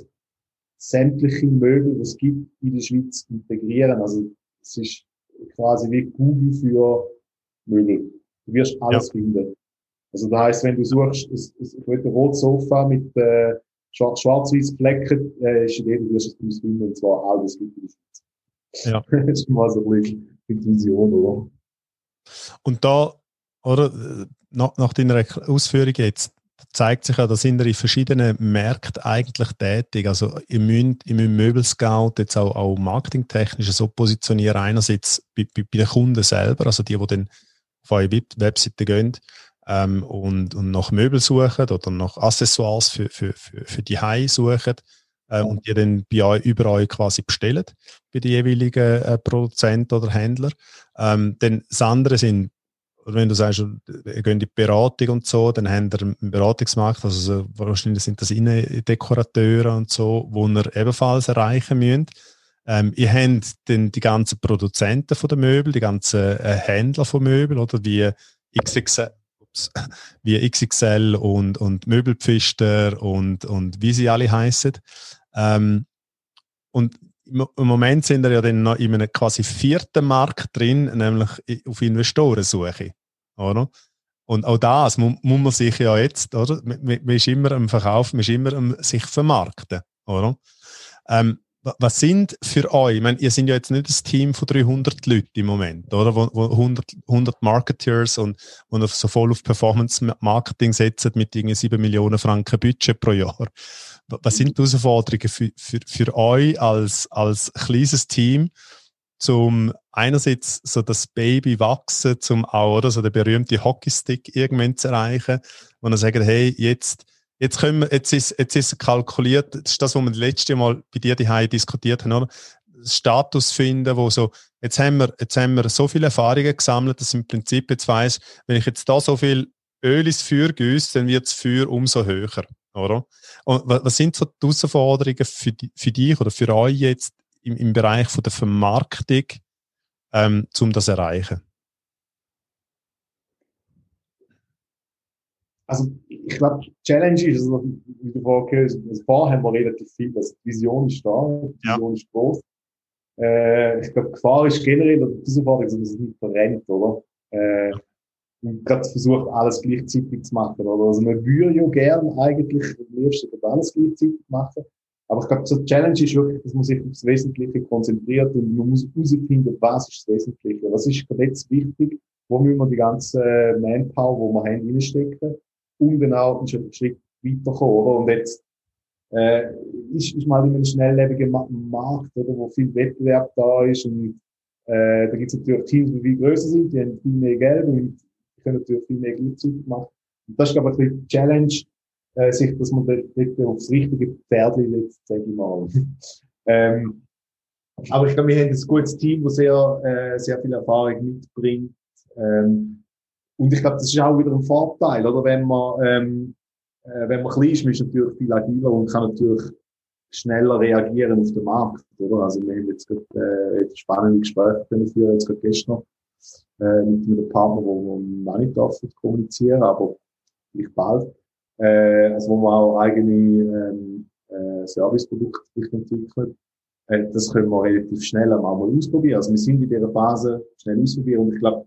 sämtliche Möbel, die es gibt, in der Schweiz zu integrieren. Also, es ist quasi wie Google für Möbel. Du wirst alles ja. finden. Also, das heisst, wenn du suchst, ich will ein rotes Sofa mit, äh, schwarz-weiß Flecken, äh, ist in jedem du es finden, und zwar alles gibt in der Schweiz. Ja. [laughs] das ist mal so ein bisschen die Vision, oder? Und da, oder, nach, nach deiner Ausführung jetzt, zeigt sich ja, da sind wir in verschiedenen Märkten eigentlich tätig. Also ihr müsst, ihr müsst Möbelscout jetzt auch, auch marketingtechnisch so positionieren, einerseits bei, bei, bei den Kunden selber, also die, die dann auf eure Webseite gehen ähm, und, und nach Möbel suchen oder nach Accessoires für, für, für, für die Hai suchen äh, und die dann bei euch, über euch quasi bestellen, bei den jeweiligen äh, Produzenten oder Händler. Ähm, dann das andere sind wenn du sagst, ihr geht in die Beratung und so, dann habt ihr einen Beratungsmarkt, also wahrscheinlich sind das Innendekorateure und so, wo ihr ebenfalls erreichen müsst. Ähm, ihr habt dann die ganzen Produzenten von den Möbeln, die ganzen äh, Händler von Möbeln, oder wie XXL, ups, [laughs] wie XXL und, und Möbelpfister und, und wie sie alle heißen. Ähm, und im Moment sind wir ja dann noch in einem quasi vierten Markt drin, nämlich auf Investorensuche. Oder? Und auch das muss, muss man sich ja jetzt, oder? Man, man ist immer am Verkaufen, man ist immer am sich vermarkten, oder? Ähm, was sind für euch, ich meine, ihr seid ja jetzt nicht ein Team von 300 Leuten im Moment, oder? Wo, wo 100, 100 Marketeers und, und so voll auf Performance-Marketing setzen mit irgendwie 7 Millionen Franken Budget pro Jahr. Was sind die Herausforderungen für, für, für euch als, als kleines Team, zum einerseits so das Baby wachsen, zum auch, oder, so der berühmte Hockeystick irgendwann zu erreichen, wo man sagt, hey, jetzt, jetzt können wir, jetzt ist, jetzt ist kalkuliert, das ist das, was wir das letzte Mal bei dir die diskutiert haben, oder? Status finden, wo so, jetzt haben wir, jetzt haben wir so viele Erfahrungen gesammelt, dass im Prinzip jetzt weiss, wenn ich jetzt da so viel Öl ins Feuer gieße, dann wird das Feuer umso höher, oder? Und was sind so die Herausforderungen für, für dich oder für euch jetzt im, im Bereich von der Vermarktung, ähm, um das zu erreichen? Also ich glaube, die Challenge ist, also, wie du vorher gehört hast, also vorher haben wir relativ viel, also die Vision ist da, die Vision ja. ist groß. Äh, ich glaube, die Gefahr ist generell, oder die Herausforderung, dass man sich nicht verrennt, oder? Äh, und gerade versucht, alles gleichzeitig zu machen, oder? Also man würde ja gern eigentlich am liebsten alles gleichzeitig machen. Aber ich glaube, so die Challenge ist wirklich, dass man sich aufs Wesentliche konzentriert und man muss herausfinden, was ist das Wesentliche? Was ist gerade jetzt wichtig? Wo müssen wir die ganze Manpower, die wir haben, reinstecken? Dann auch einen Schritt weiterkommen, oder? Und jetzt, äh, ist, ist mal in einem schnelllebigen Markt, oder? Wo viel Wettbewerb da ist und, äh, da gibt es natürlich Teams, die viel größer sind, die haben viel mehr Geld und können natürlich viel mehr gleichzeitig machen. Und das ist, glaube ich, die Challenge, äh, sich, dass man dort aufs richtige Pferd setzt, sage ich mal. [laughs] ähm, aber ich glaube, wir haben ein gutes Team, das sehr, äh, sehr viel Erfahrung mitbringt. Ähm, und ich glaube, das ist auch wieder ein Vorteil, oder? Wenn man, ähm, äh, wenn man klein ist, man ist natürlich viel agiler und kann natürlich schneller reagieren auf den Markt, oder? Also, wir haben jetzt gerade, äh, spannende Gespräche können führen, jetzt gerade gestern, äh, mit, mit einem Partner, wo wir noch nicht dürfen kommunizieren, aber vielleicht bald äh, also wo man auch eigene ähm, äh, Serviceprodukte entwickelt. Äh, das können wir relativ schnell einmal ausprobieren. Also wir sind in dieser Phase schnell ausprobieren und ich glaube,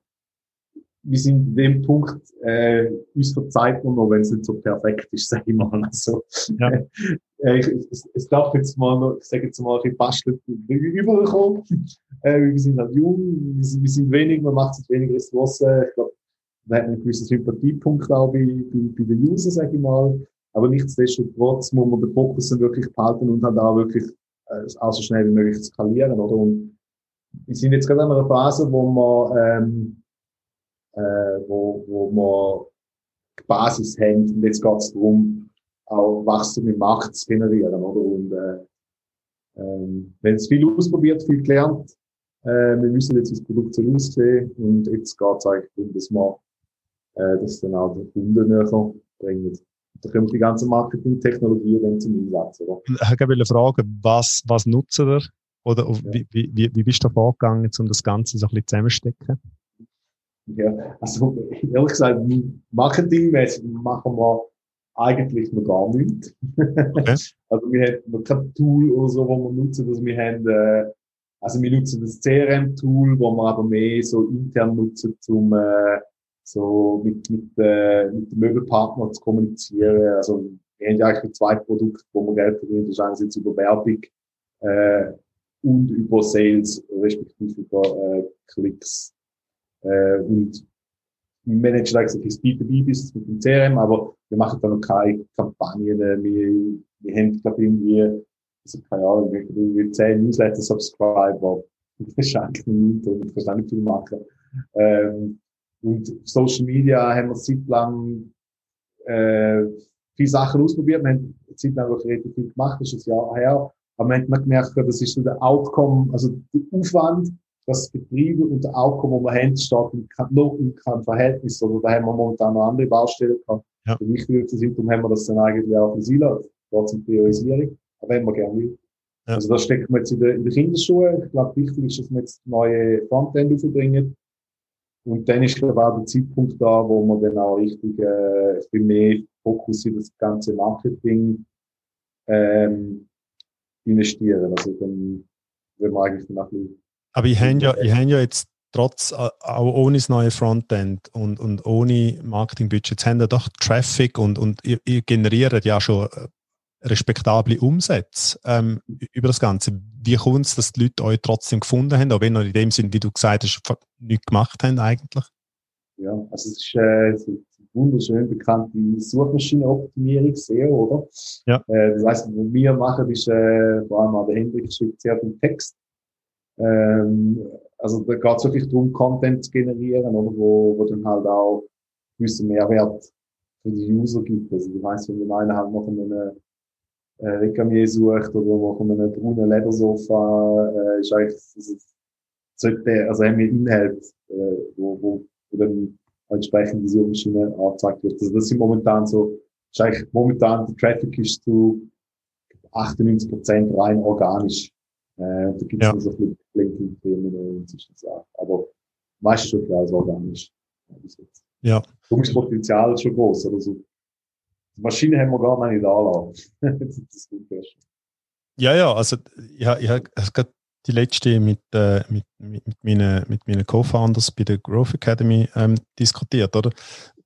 wir sind in dem Punkt, äh, uns verzeiht man noch, wenn es nicht so perfekt ist, [laughs] sage ich mal. Also, ja. [laughs] äh, ich, es, es darf jetzt mal, noch, ich sage jetzt mal, ein bastelt übergekommen. [laughs] Äh, wir sind halt jung, wir sind, wir sind wenig, man macht sich weniger Ressourcen. Ich glaube, da hat man einen gewissen Sympathiepunkt auch bei, bei, bei den Usern, sage ich mal. Aber nichtsdestotrotz muss man den Fokus dann wirklich behalten und dann auch wirklich äh, auch so schnell wie möglich skalieren, oder? Und wir sind jetzt gerade in einer Phase, wo wir, ähm, äh, wo, wo wir die Basis haben und jetzt geht es darum, auch Wachstum im Markt zu generieren, oder? Und äh, ähm, wenn es viel ausprobiert, viel gelernt, äh, wir wissen jetzt, das Produkt soll aussehen und jetzt geht es eigentlich darum, dass wir äh, das dann auch den Kunden näher bringen. Da kommen die ganzen Marketing-Technologien dann zum Einsatz. Oder? Ich wollte fragen, was, was nutzen wir? Oder ja. wie, wie, wie bist du da vorgegangen, um das Ganze so ein bisschen zusammenstecken? Ja, also ehrlich gesagt, marketingmäßig machen wir eigentlich noch gar nichts. Okay. [laughs] also wir haben noch kein Tool oder so, wo wir nutzen. Also wir haben, äh, also wir nutzen das CRM-Tool, wo wir aber mehr so intern nutzen, zum äh, so mit, mit, äh, mit den Möbelpartnern zu kommunizieren. Also wir haben ja eigentlich zwei Produkte, wo wir Geld verdienen. Das ist einerseits über Werbung äh, und über Sales, respektive über äh, Klicks. Äh, und wir managen eigentlich das B2B-Business mit dem CRM, aber wir machen da noch keine Kampagnen. Wir, wir haben, glaube ich, irgendwie, also keine Ahnung, irgendwie 10 Newsletter-Subscriber. Das eigentlich nicht, und ich kann nicht viel machen. Ähm, und Social Media haben wir seit lang äh, viele Sachen ausprobiert. Wir haben Zeit lang auch relativ viel gemacht, das ist ein Jahr her. Aber man hat gemerkt, das ist so der Outcome, also der Aufwand, das Betriebe und der Outcome, haben, steht noch in keinem Verhältnis. Oder da haben wir momentan noch andere Baustellen gehabt. Ja. Die wichtigsten sind, darum haben wir das dann eigentlich auch für Sila, da zum Priorisierung. Aber wenn wir gerne will. Ja. Also da stecken wir jetzt in den, in den Kinderschuhen. Ich glaube, wichtig ist, dass wir jetzt neue Frontend aufbringen. Und dann ist, glaube ich, auch der Zeitpunkt da, wo man dann auch richtig äh, bisschen mehr Fokus in das ganze Marketing ähm, investieren. Also dann wenn man eigentlich dann ein bisschen aber ich habe ja, ich ja jetzt trotz, äh, auch ohne das neue Frontend und, und ohne Marketingbudget, haben ja doch Traffic und, und ihr, ihr generiert ja schon äh, respektable Umsätze ähm, über das Ganze. Wie kommt es, dass die Leute euch trotzdem gefunden haben, auch wenn ihr in dem Sinn, wie du gesagt hast, nichts gemacht haben eigentlich? Ja, also es ist, äh, es ist wunderschön bekannte Suchmaschinenoptimierung sehr, oder? Ja. Äh, das heißt, was wir machen, ist äh, vor allem an der Hendrik schreibt sehr viel Text. Ähm, also da geht es wirklich darum, Content zu generieren, oder wo, wo dann halt auch gewissen Mehrwert für die User gibt. Also du weißt, wenn der eine halt noch eine äh, Recamier sucht oder nach einem braunen Ledersofa, äh, ist eigentlich, also, sollte, also haben wir Inhalt, äh, wo, wo, wo dann entsprechend die Suchmaschine angezeigt wird. Also das sind momentan so, ist eigentlich momentan der Traffic ist zu 98 Prozent rein organisch. Äh, da gibt es ja. so viele Linking-Themen und so Aber meistens schon klar, organisch. Ja. Ist das Potenzial schon groß. Oder so die Maschine haben wir gar nicht anlassen. [laughs] ja, ja, also ich, ich habe gerade die letzte mit, äh, mit, mit, mit meinen, mit meinen Co-Founders bei der Growth Academy ähm, diskutiert, oder?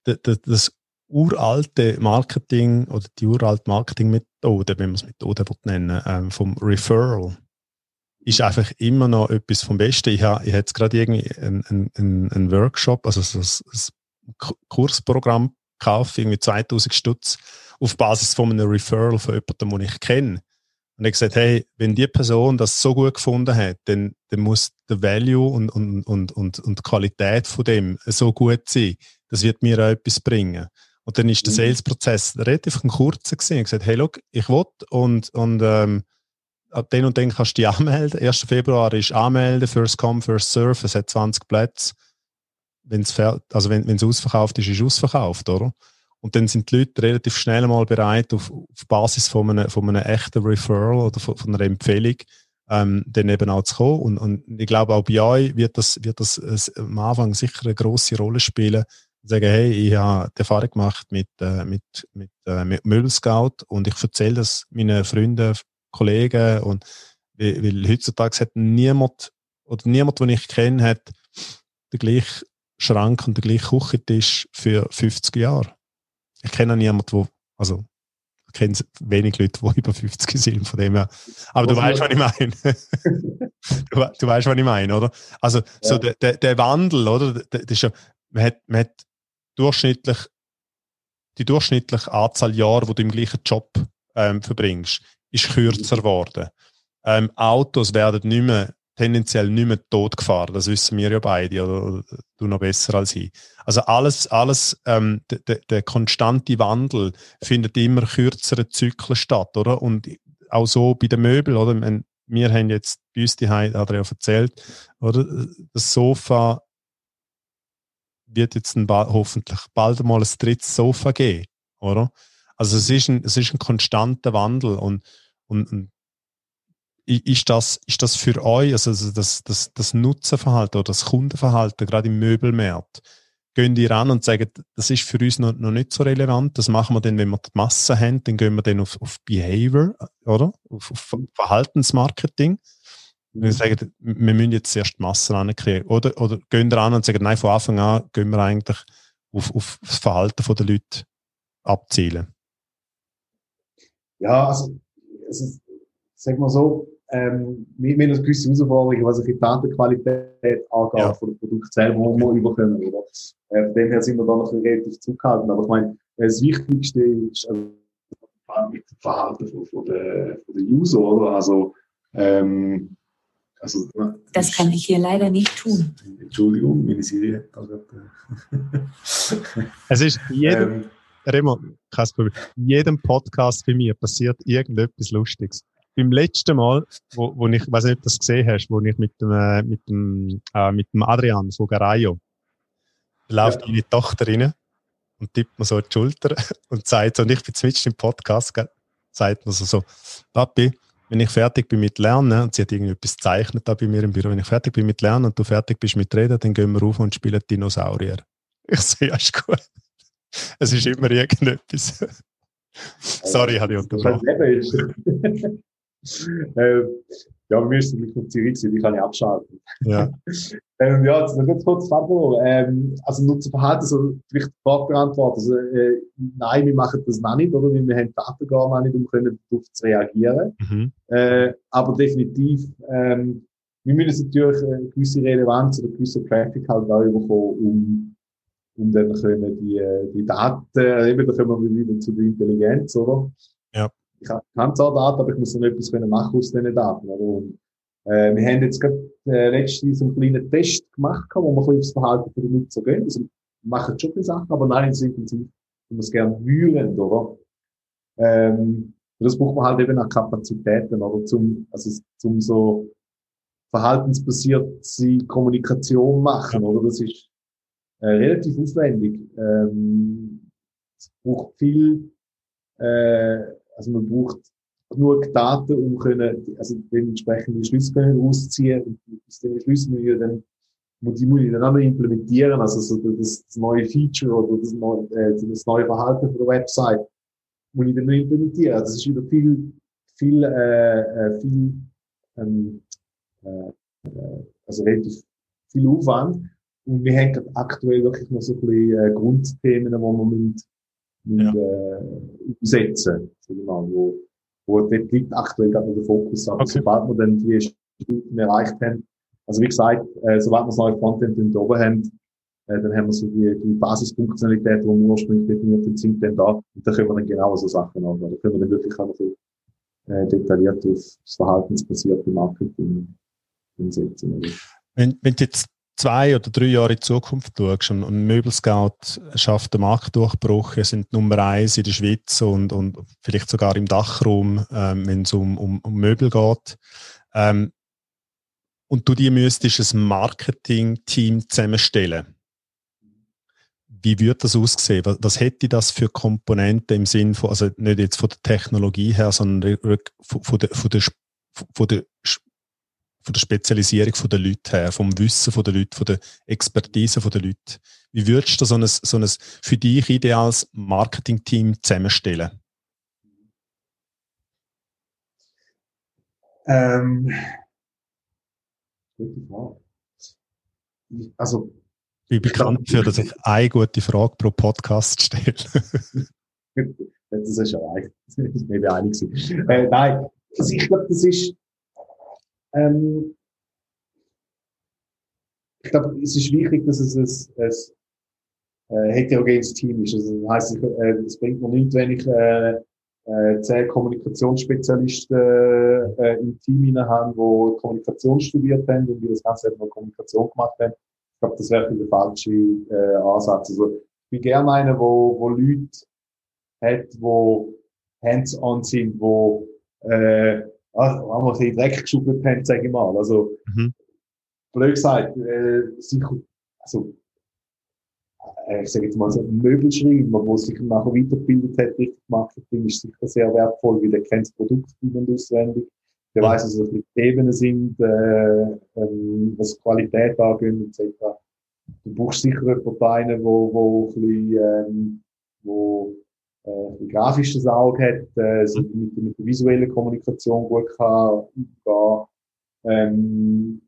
Das, das, uralte Marketing oder die uralte Marketingmethode, wenn man es Methode nennen ähm, vom Referral, ist einfach immer noch etwas vom Besten. Ich habe ich jetzt gerade irgendwie einen, einen, einen Workshop, also ein, ein Kursprogramm gekauft, irgendwie 2000 Stutz, auf Basis von einem Referral von jemandem, den ich kenne. Und ich gesagt, hey, wenn die Person das so gut gefunden hat, dann, dann muss der Value und, und, und, und, und die Qualität von dem so gut sein. Das wird mir auch etwas bringen. Und dann ist der mhm. Sales-Prozess relativ ein kurzer gewesen. Ich gesagt, hey, look, ich will und, und, ähm, den und dann kannst du dich anmelden. 1. Februar ist anmelden, first come, first serve. Es hat 20 Plätze wenn's also wenn es ausverkauft ist, ist es ausverkauft, oder? Und dann sind die Leute relativ schnell mal bereit, auf, auf Basis von einem, von einem echten Referral oder von, von einer Empfehlung ähm, dann eben auch zu kommen. Und, und ich glaube, auch bei euch wird das, wird das am Anfang sicher eine grosse Rolle spielen. Sagen, hey, ich habe die Erfahrung gemacht mit, äh, mit, mit, äh, mit Möbelscout und ich erzähle das meinen Freunden, Kollegen und weil, weil heutzutage hat niemand oder niemand, den ich kenne, hat den gleichen Schrank und der gleiche Küchentisch für 50 Jahre. Ich kenne niemanden, wo, also, ich kenne wenig Leute, die [laughs] über 50 sind, von dem her. Aber was du weißt, was ich meine. [laughs] du, du weißt, was ich meine, oder? Also, ja. so der, der, der Wandel, oder? Das ist ja, man hat, man hat durchschnittlich, die durchschnittliche Anzahl Jahre, wo du im gleichen Job ähm, verbringst, ist kürzer geworden. Ähm, Autos werden nicht mehr tendenziell nicht mehr tot gefahren. Das wissen wir ja beide, oder, du noch besser als ich. Also alles, alles, ähm, der, der konstante Wandel findet immer kürzere Zyklen statt, oder? Und auch so bei den Möbeln, oder? Wir haben jetzt bei uns die hat er ja erzählt, oder? Das Sofa wird jetzt ein hoffentlich bald mal ein drittes Sofa geben, oder? Also es ist ein, es ist ein konstanter Wandel und, und, und ist das, ist das für euch, also das, das, das Nutzenverhalten oder das Kundenverhalten, gerade im Möbelmarkt, gehen die ran und sagen, das ist für uns noch, noch nicht so relevant, das machen wir dann, wenn wir die Masse haben, dann gehen wir dann auf, auf Behavior, oder? Auf, auf Verhaltensmarketing. Und wir sagen, wir müssen jetzt erst die Masse rankriegen. Oder, oder gehen ran und sagen, nein, von Anfang an gehen wir eigentlich auf, auf das Verhalten der Leute abzielen. Ja, also, also sagen wir so, ähm, wir, wir haben eine gewisse Herausforderungen, was die Datenqualität angeht, ja. von dem Produkt selber, wo wir überkommen. Oder? Äh, von dem her sind wir da noch relativ zurückhaltend. Aber ich meine, das Wichtigste ist also, mit dem Verhalten von, von, der, von der User, oder? Also, ähm, also, das kann ich hier leider nicht tun. Entschuldigung, meine Siri hat da gerade. es ist jedem, [laughs] ähm, Remo, kein Problem. In jedem Podcast bei mir passiert irgendetwas Lustiges beim letzten Mal, wo, wo ich, weiß nicht, ob du das gesehen hast, wo ich mit dem, äh, mit dem, äh, mit dem Adrian von Garayo, läuft ja. meine Tochter rein und tippt mir so die Schulter [laughs] und sagt so, und ich bin zwischen im Podcast, sagt mir so, so, Papi, wenn ich fertig bin mit Lernen, und sie hat irgendwie etwas gezeichnet da bei mir im Büro, wenn ich fertig bin mit Lernen und du fertig bist mit Reden, dann gehen wir rauf und spielen Dinosaurier. Ich so, ja, ist gut. Es ist immer irgendetwas. Sorry, habe ich unterbrochen. [laughs] äh, ja, wir müssen mich auf Zürich sein, die kann ich abschalten. Ja. [laughs] ähm, ja, jetzt noch ganz kurz Fabio. Ähm, also Nutzerverhalten, so vielleicht die Frage beantworten. Also, äh, nein, wir machen das noch nicht, oder? Weil wir haben Daten gar noch nicht, um können darauf zu reagieren. Mhm. Äh, aber definitiv, ähm, wir müssen natürlich eine gewisse Relevanz oder gewisse Traffic halt auch bekommen, um, um dann können die, die Daten, eben, da kommen wir wieder zu der Intelligenz, oder? Ja ich habe zwar Daten, aber ich muss noch etwas machen aus diesen Daten. Oder? Und, äh, wir haben jetzt gerade äh, letztens so einen kleinen Test gemacht, wo wir ein bisschen aufs Verhalten der Nutzer gehen. Also, wir machen schon die Sachen, aber nein, sind wenn wir es gerne wühlen, oder? Ähm, das braucht man halt eben nach Kapazitäten, oder? Zum, also, zum so verhaltensbasierte Kommunikation machen, oder? Das ist äh, relativ aufwendig. Ähm, es braucht viel, äh, also man braucht genug Daten, um können, also dementsprechend die Schlüsse können rausziehen und aus den Schlüssen müssen wir dann die muss ich dann auch noch implementieren, also so das, das neue Feature oder das neue, äh, das neue Verhalten von der Website muss ich dann noch implementieren. Also es ist wieder viel, viel, äh, äh viel, ähm, äh, äh, also relativ viel Aufwand. Und wir haben aktuell wirklich noch so ein bisschen äh, Grundthemen, die wir müssen, ja. äh, umsetzen, mal, wo, wo dort liegt aktuell gerade der Fokus. Aber okay. sobald wir dann die Stufen erreicht haben, also wie gesagt, äh, sobald wir das neue Frontend oben haben, äh, dann haben wir so die, die Basisfunktionalität, die wir ursprünglich definiert haben, sind dann da. Und da können wir dann genau so Sachen an. Da können wir dann wirklich auch viel, äh, detailliert auf das verhaltensbasierte Marketing umsetzen. Wenn, wenn du jetzt zwei oder drei Jahre in die Zukunft schaust und, und Möbelscout schafft den Marktdurchbruch, wir sind Nummer eins in der Schweiz und, und vielleicht sogar im Dachraum, ähm, wenn es um, um, um Möbel geht. Ähm, und du dir müsstest ein Marketing-Team zusammenstellen. Wie würde das aussehen? Was, was, hätte das für Komponenten im Sinn von, also nicht jetzt von der Technologie her, sondern von, von der, von der, von der von der Spezialisierung der Leute her, vom Wissen der Leute, von der Expertise der Leute. Wie würdest du so ein, so ein für dich ideales Marketing-Team zusammenstellen? Ähm, gute Frage. Also, ich bin bekannt dafür, dass ich eine gute Frage pro Podcast stelle. [laughs] das ist schon reicht. Das ist mir einig. Äh, nein, also ich glaube, das ist ähm, ich glaube, es ist wichtig, dass es ein, ein äh, heterogenes Team ist. Also, das heisst, äh, es bringt mir nichts, wenn ich äh, äh, zehn Kommunikationsspezialisten äh, im Team habe, die Kommunikation studiert haben und die das Ganze eben Kommunikation gemacht haben. Ich glaube, das wäre der falsche äh, Ansatz. Also, ich bin gerne einer, wo, wo Leute hat, wo hands-on sind, äh, also, haben wir ein bisschen Dreck geschuppelt haben, sage ich mal. Also, mhm. blöd gesagt, äh, sicher, also, äh, ich sage jetzt mal so ein Möbelschreiber, der sich nachher weitergebildet hat, richtig Marketing, ist sicher sehr wertvoll, weil der kennt das Produkt und auswendig. Der weiß, was also die Ebenen sind, äh, ähm, was Qualität angeht, etc. Du brauchst sicher jemanden, einen, wo, wo ein bisschen, ähm, wo, äh, ein grafisches Auge hat, äh, so mit, mit der visuellen Kommunikation gut kann umgehen. Ähm,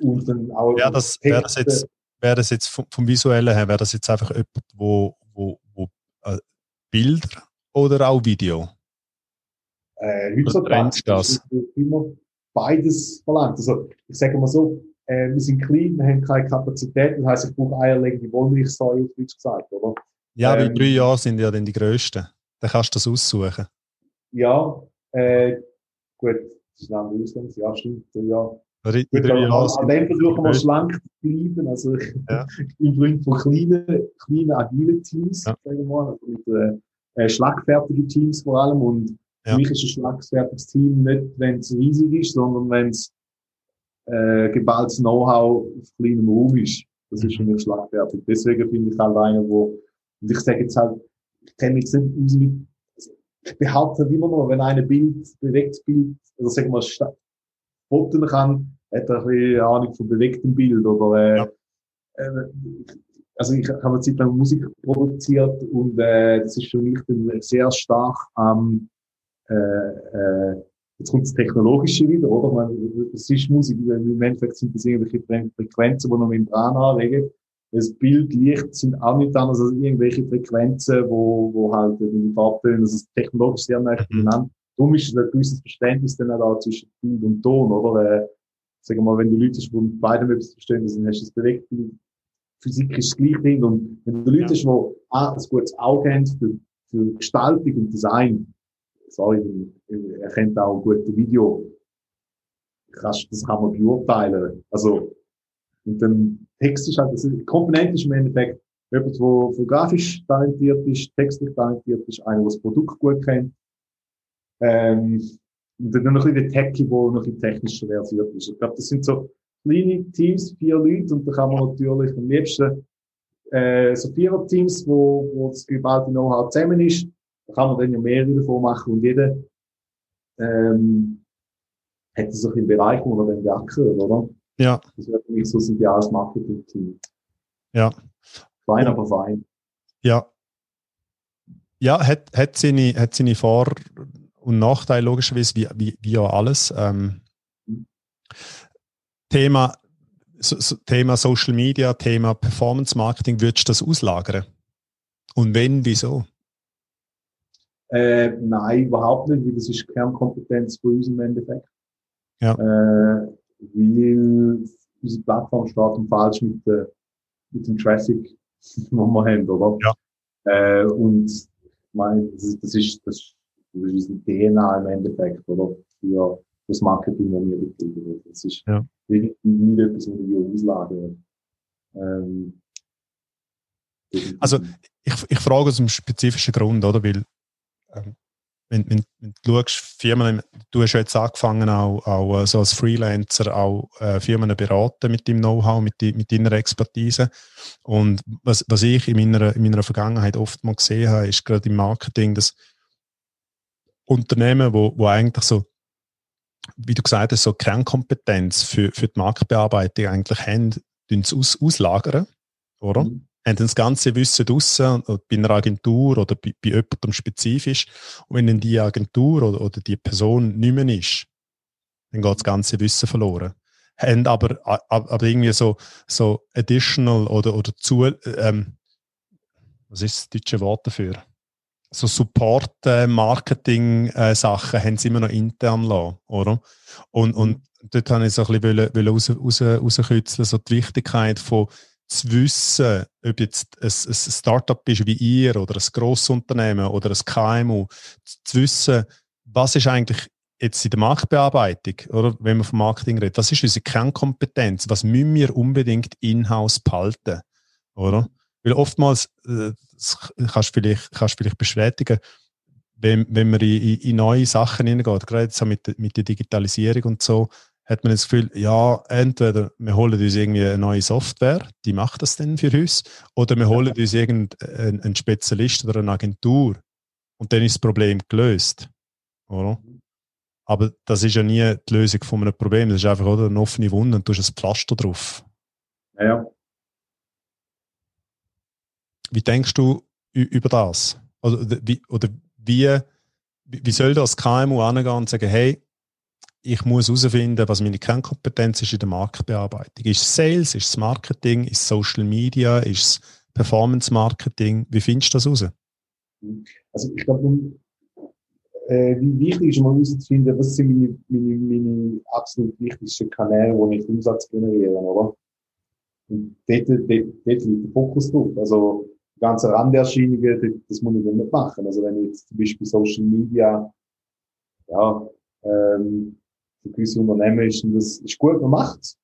und dann auch wäre das, wär das jetzt, wär das jetzt vom, vom, Visuellen her, wäre das jetzt einfach jemand, wo, wo, wo äh, Bilder oder auch Video? Äh, heutzutage das immer beides verlangt. Also ich sage mal so, äh, wir sind klein, wir haben keine Kapazität, das heisst, ich brauche eierlegende Wollmilchsäue, auf Deutsch gesagt, oder? Ja, ähm, weil drei Jahre sind ja dann die grössten. Dann kannst du das aussuchen. Ja, äh, gut, das ist ein anderes Ja, stimmt, drei Jahre. Gut, drei Jahre an dem versuchen wir schlank zu bleiben. Also ich, ja. [laughs] ich bin Freund von kleinen, kleinen, agilen Teams, ja. sagen wir mal, also mit äh, schlagfertigen Teams vor allem. Und ja. für mich ist ein schlagfertiges Team nicht, wenn es riesig ist, sondern wenn es äh, geballtes Know-how auf kleinem Raum ist. Das ist für mich schlagfertig. Deswegen finde ich halt einer, wo, und ich sage jetzt halt, ich kenne mich nicht aus mit, ich behaupte halt immer noch, wenn einer Bild, bewegtes Bild, oder sagen wir mal, fotografieren kann, hat er ein bisschen Ahnung von bewegtem Bild oder, äh, ja. äh, also ich habe eine Zeit lang Musik produziert und äh, das ist für mich dann sehr stark am ähm, äh, äh, Jetzt kommt das Technologische wieder, oder? Es ist Musik, im Endeffekt sind das irgendwelche Frequenzen, die noch Membran anlegen. Das Bild, Licht sind auch nicht anders als irgendwelche Frequenzen, wo, wo halt die Farbtöne, also das technologisch sehr nah beieinander. Darum ist ein gewisses Verständnis dann auch zwischen Bild und Ton, oder? Äh, sagen wir mal, wenn du Leute hast, die mit beidem etwas verstehen, dann hast du das bewegt. Physik ist das gleiche Ding. Und wenn du Leute ja. hast, die ah, ein gutes Auge haben für, für Gestaltung und Design, sorry, er kennt auch ein gutes Video. Das kann man beurteilen. Also, und dann Text ist halt, also Komponente ist im Endeffekt jemand, der grafisch talentiert ist, textlich talentiert ist, einer, der das Produkt gut kennt. Ähm, und dann noch ein bisschen der Techie, der noch ein technisch versiert ist. Ich glaube, das sind so kleine Teams, vier Leute, und da kann man natürlich am liebsten äh, so Vierer-Teams, wo, wo das geballte Know-how zusammen ist, da kann man dann ja mehrere davon machen und jeder ähm, hat so ein Bereich, wo man dann werken oder? Ja. Das wäre für mich so ein ideales Marketing-Team. Ja. Fein, aber fein. Ja. Ja, hat, hat, seine, hat seine Vor- und Nachteile logischerweise, wie, wie, wie ja alles. Ähm, mhm. Thema, so, so, Thema Social Media, Thema Performance Marketing, würdest du das auslagern? Und wenn, wieso? Äh, nein, überhaupt nicht, weil das ist Kernkompetenz von uns im Endeffekt. Ja. Äh, weil unsere Plattform steht und falsch mit, äh, mit dem Traffic, [laughs] den wir haben, oder? Ja. Äh, und ich meine, das ist, das ist, das ist, unsere DNA im Endeffekt, oder? Für das Marketing, das wir betreiben. Das ist ja. nicht, etwas, was wir auslagern. Ähm, also, ich, ich frage aus einem spezifischen Grund, oder? Weil ähm, wenn, wenn, wenn, du schaust, Firmen, du hast jetzt angefangen, auch, auch äh, so als Freelancer auch äh, Firmen beraten mit deinem Know-how, mit, die, mit deiner Expertise. Und was, was ich in meiner, in meiner Vergangenheit oft mal gesehen habe, ist gerade im Marketing, dass Unternehmen, wo, wo eigentlich so, wie du gesagt hast, so Kernkompetenz für, für die Marktbearbeitung eigentlich haben, aus, auslagern, oder? Mhm haben das ganze Wissen draussen, bei einer Agentur oder bei, bei jemandem spezifisch. Und wenn dann die Agentur oder, oder die Person nicht mehr ist, dann geht das ganze Wissen verloren. Haben aber, aber irgendwie so, so additional oder, oder zu, ähm, was ist das deutsche Wort dafür? So Support-Marketing-Sachen haben sie immer noch intern lassen, oder? Und, und dort habe ich so ein bisschen raus, raus, rauskitzeln, so die Wichtigkeit von zu wissen, ob jetzt ein, ein Startup ist wie ihr oder ein Grossunternehmen oder ein KMU, zu wissen, was ist eigentlich jetzt in der Marktbearbeitung, oder wenn wir vom Marketing reden, was ist unsere Kernkompetenz, was müssen wir unbedingt in-house behalten, oder? Weil oftmals, äh, das kannst du vielleicht, kannst vielleicht bestätigen, wenn, wenn man in, in, neue Sachen hineingeht, gerade jetzt mit, mit der Digitalisierung und so, hat man das Gefühl, ja, entweder wir holen uns irgendwie eine neue Software, die macht das dann für uns, oder wir holen uns irgendeinen Spezialist oder eine Agentur und dann ist das Problem gelöst. Oder? Aber das ist ja nie die Lösung von einem Problem. Das ist einfach oder, eine offene Wunde und du hast ein Pflaster drauf. Ja, ja. Wie denkst du über das? Oder wie, oder wie, wie soll das KMU angehen und sagen, hey, ich muss herausfinden, was meine Kernkompetenz ist in der Marktbearbeitung. Ist es Sales, ist es Marketing, ist es Social Media, ist es Performance Marketing? Wie findest du das heraus? Also ich glaube, äh, wichtig ist mal herauszufinden, was sind meine, meine, meine absolut wichtigsten Kanäle, wo ich Umsatz generiere, oder? Und dort, liegt der Fokus drauf. Also ganze Randerscheinungen, das muss ich nicht machen. Also wenn ich jetzt zum Beispiel Social Media, ja, ähm, für gewisse Unternehmen ist das ist gut, man macht's.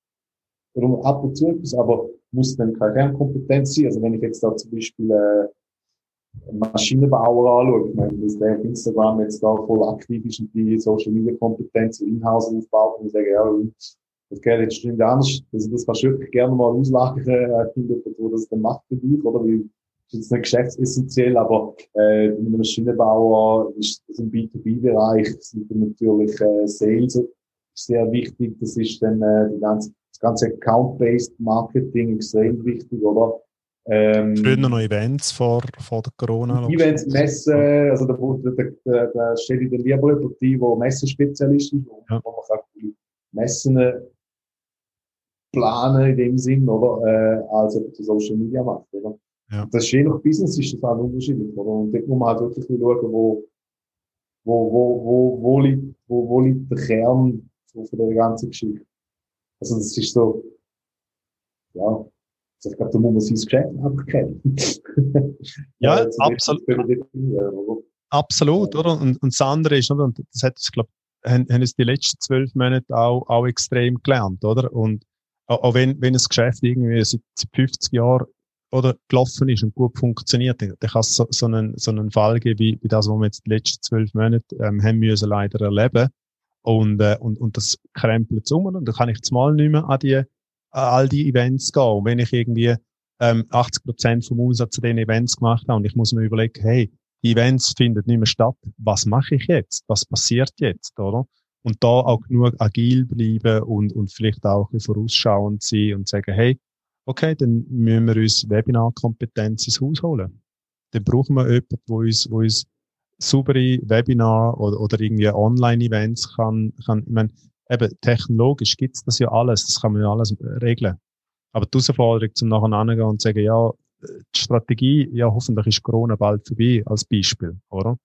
Oder ab und zu etwas, aber muss dann keine Kernkompetenz sein. Also wenn ich jetzt da zum Beispiel äh, Maschinenbauer anschaue, ich meine, dass der auf Instagram jetzt da voll aktiv ist und die Social Media Kompetenz in-house aufbaut und ich sage, ja, das geht jetzt stimmt anders. Also das kannst du wirklich gerne mal auslagern, äh, findet, wo das dann macht für dich, oder? Wie, ist jetzt nicht geschäftsessentiell, aber äh, mit einem Maschinenbauer ist das im B2B-Bereich, sind natürlich äh, Sales sehr wichtig. Das ist dann äh, die ganze, das ganze Account-Based Marketing extrem wichtig, oder? Ähm, Früher noch Events vor, vor der Corona. Events, Messen, also da, da, da, da steht in der lieber jemand der Messenspezialist ist, wo, ja. wo man kann Messen planen in dem Sinn, oder? Äh, als jemand der Social Media macht, oder? Ja. Das ist je nach Business ist das auch unterschiedlich, oder? Und dort muss man halt wirklich schauen, wo, wo, wo, wo, wo, liegt, wo, wo liegt der Kern so von der ganzen Geschichte. Also das ist so, ja, ich glaube, da muss man sein Geschäft einfach kennen. ja, [laughs] also absolut. Absolut, oder? Und, und das andere ist, oder? Und das hat es, glaube haben, haben es die letzten zwölf Monate auch, auch extrem gelernt, oder? Und auch, wenn, wenn das Geschäft irgendwie seit 50 Jahren oder gelaufen ist und gut funktioniert, dann kann es so, so, einen, so einen Fall geben, wie, wie das, was wir jetzt die letzten zwölf Monate ähm, haben müssen leider erleben. Und, äh, und, und das krempelt um und dann kann ich jetzt mal nicht mehr an, die, an all die Events gehen. Und wenn ich irgendwie ähm, 80 Prozent vom Umsatz zu den Events gemacht habe und ich muss mir überlegen, hey, die Events finden nicht mehr statt, was mache ich jetzt? Was passiert jetzt, oder? Und da auch genug agil bleiben und, und vielleicht auch ein bisschen vorausschauend sein und sagen, hey, okay, dann müssen wir uns Webinarkompetenz ins Haus holen. Dann brauchen wir jemanden, der uns, wo uns saubere Webinar oder, oder irgendwie Online-Events kann, kann, ich meine, eben technologisch gibt's das ja alles, das kann man ja alles regeln. Aber die Herausforderung, zum nachher angehen und sagen, ja, die Strategie, ja, hoffentlich ist Corona bald vorbei, als Beispiel, oder?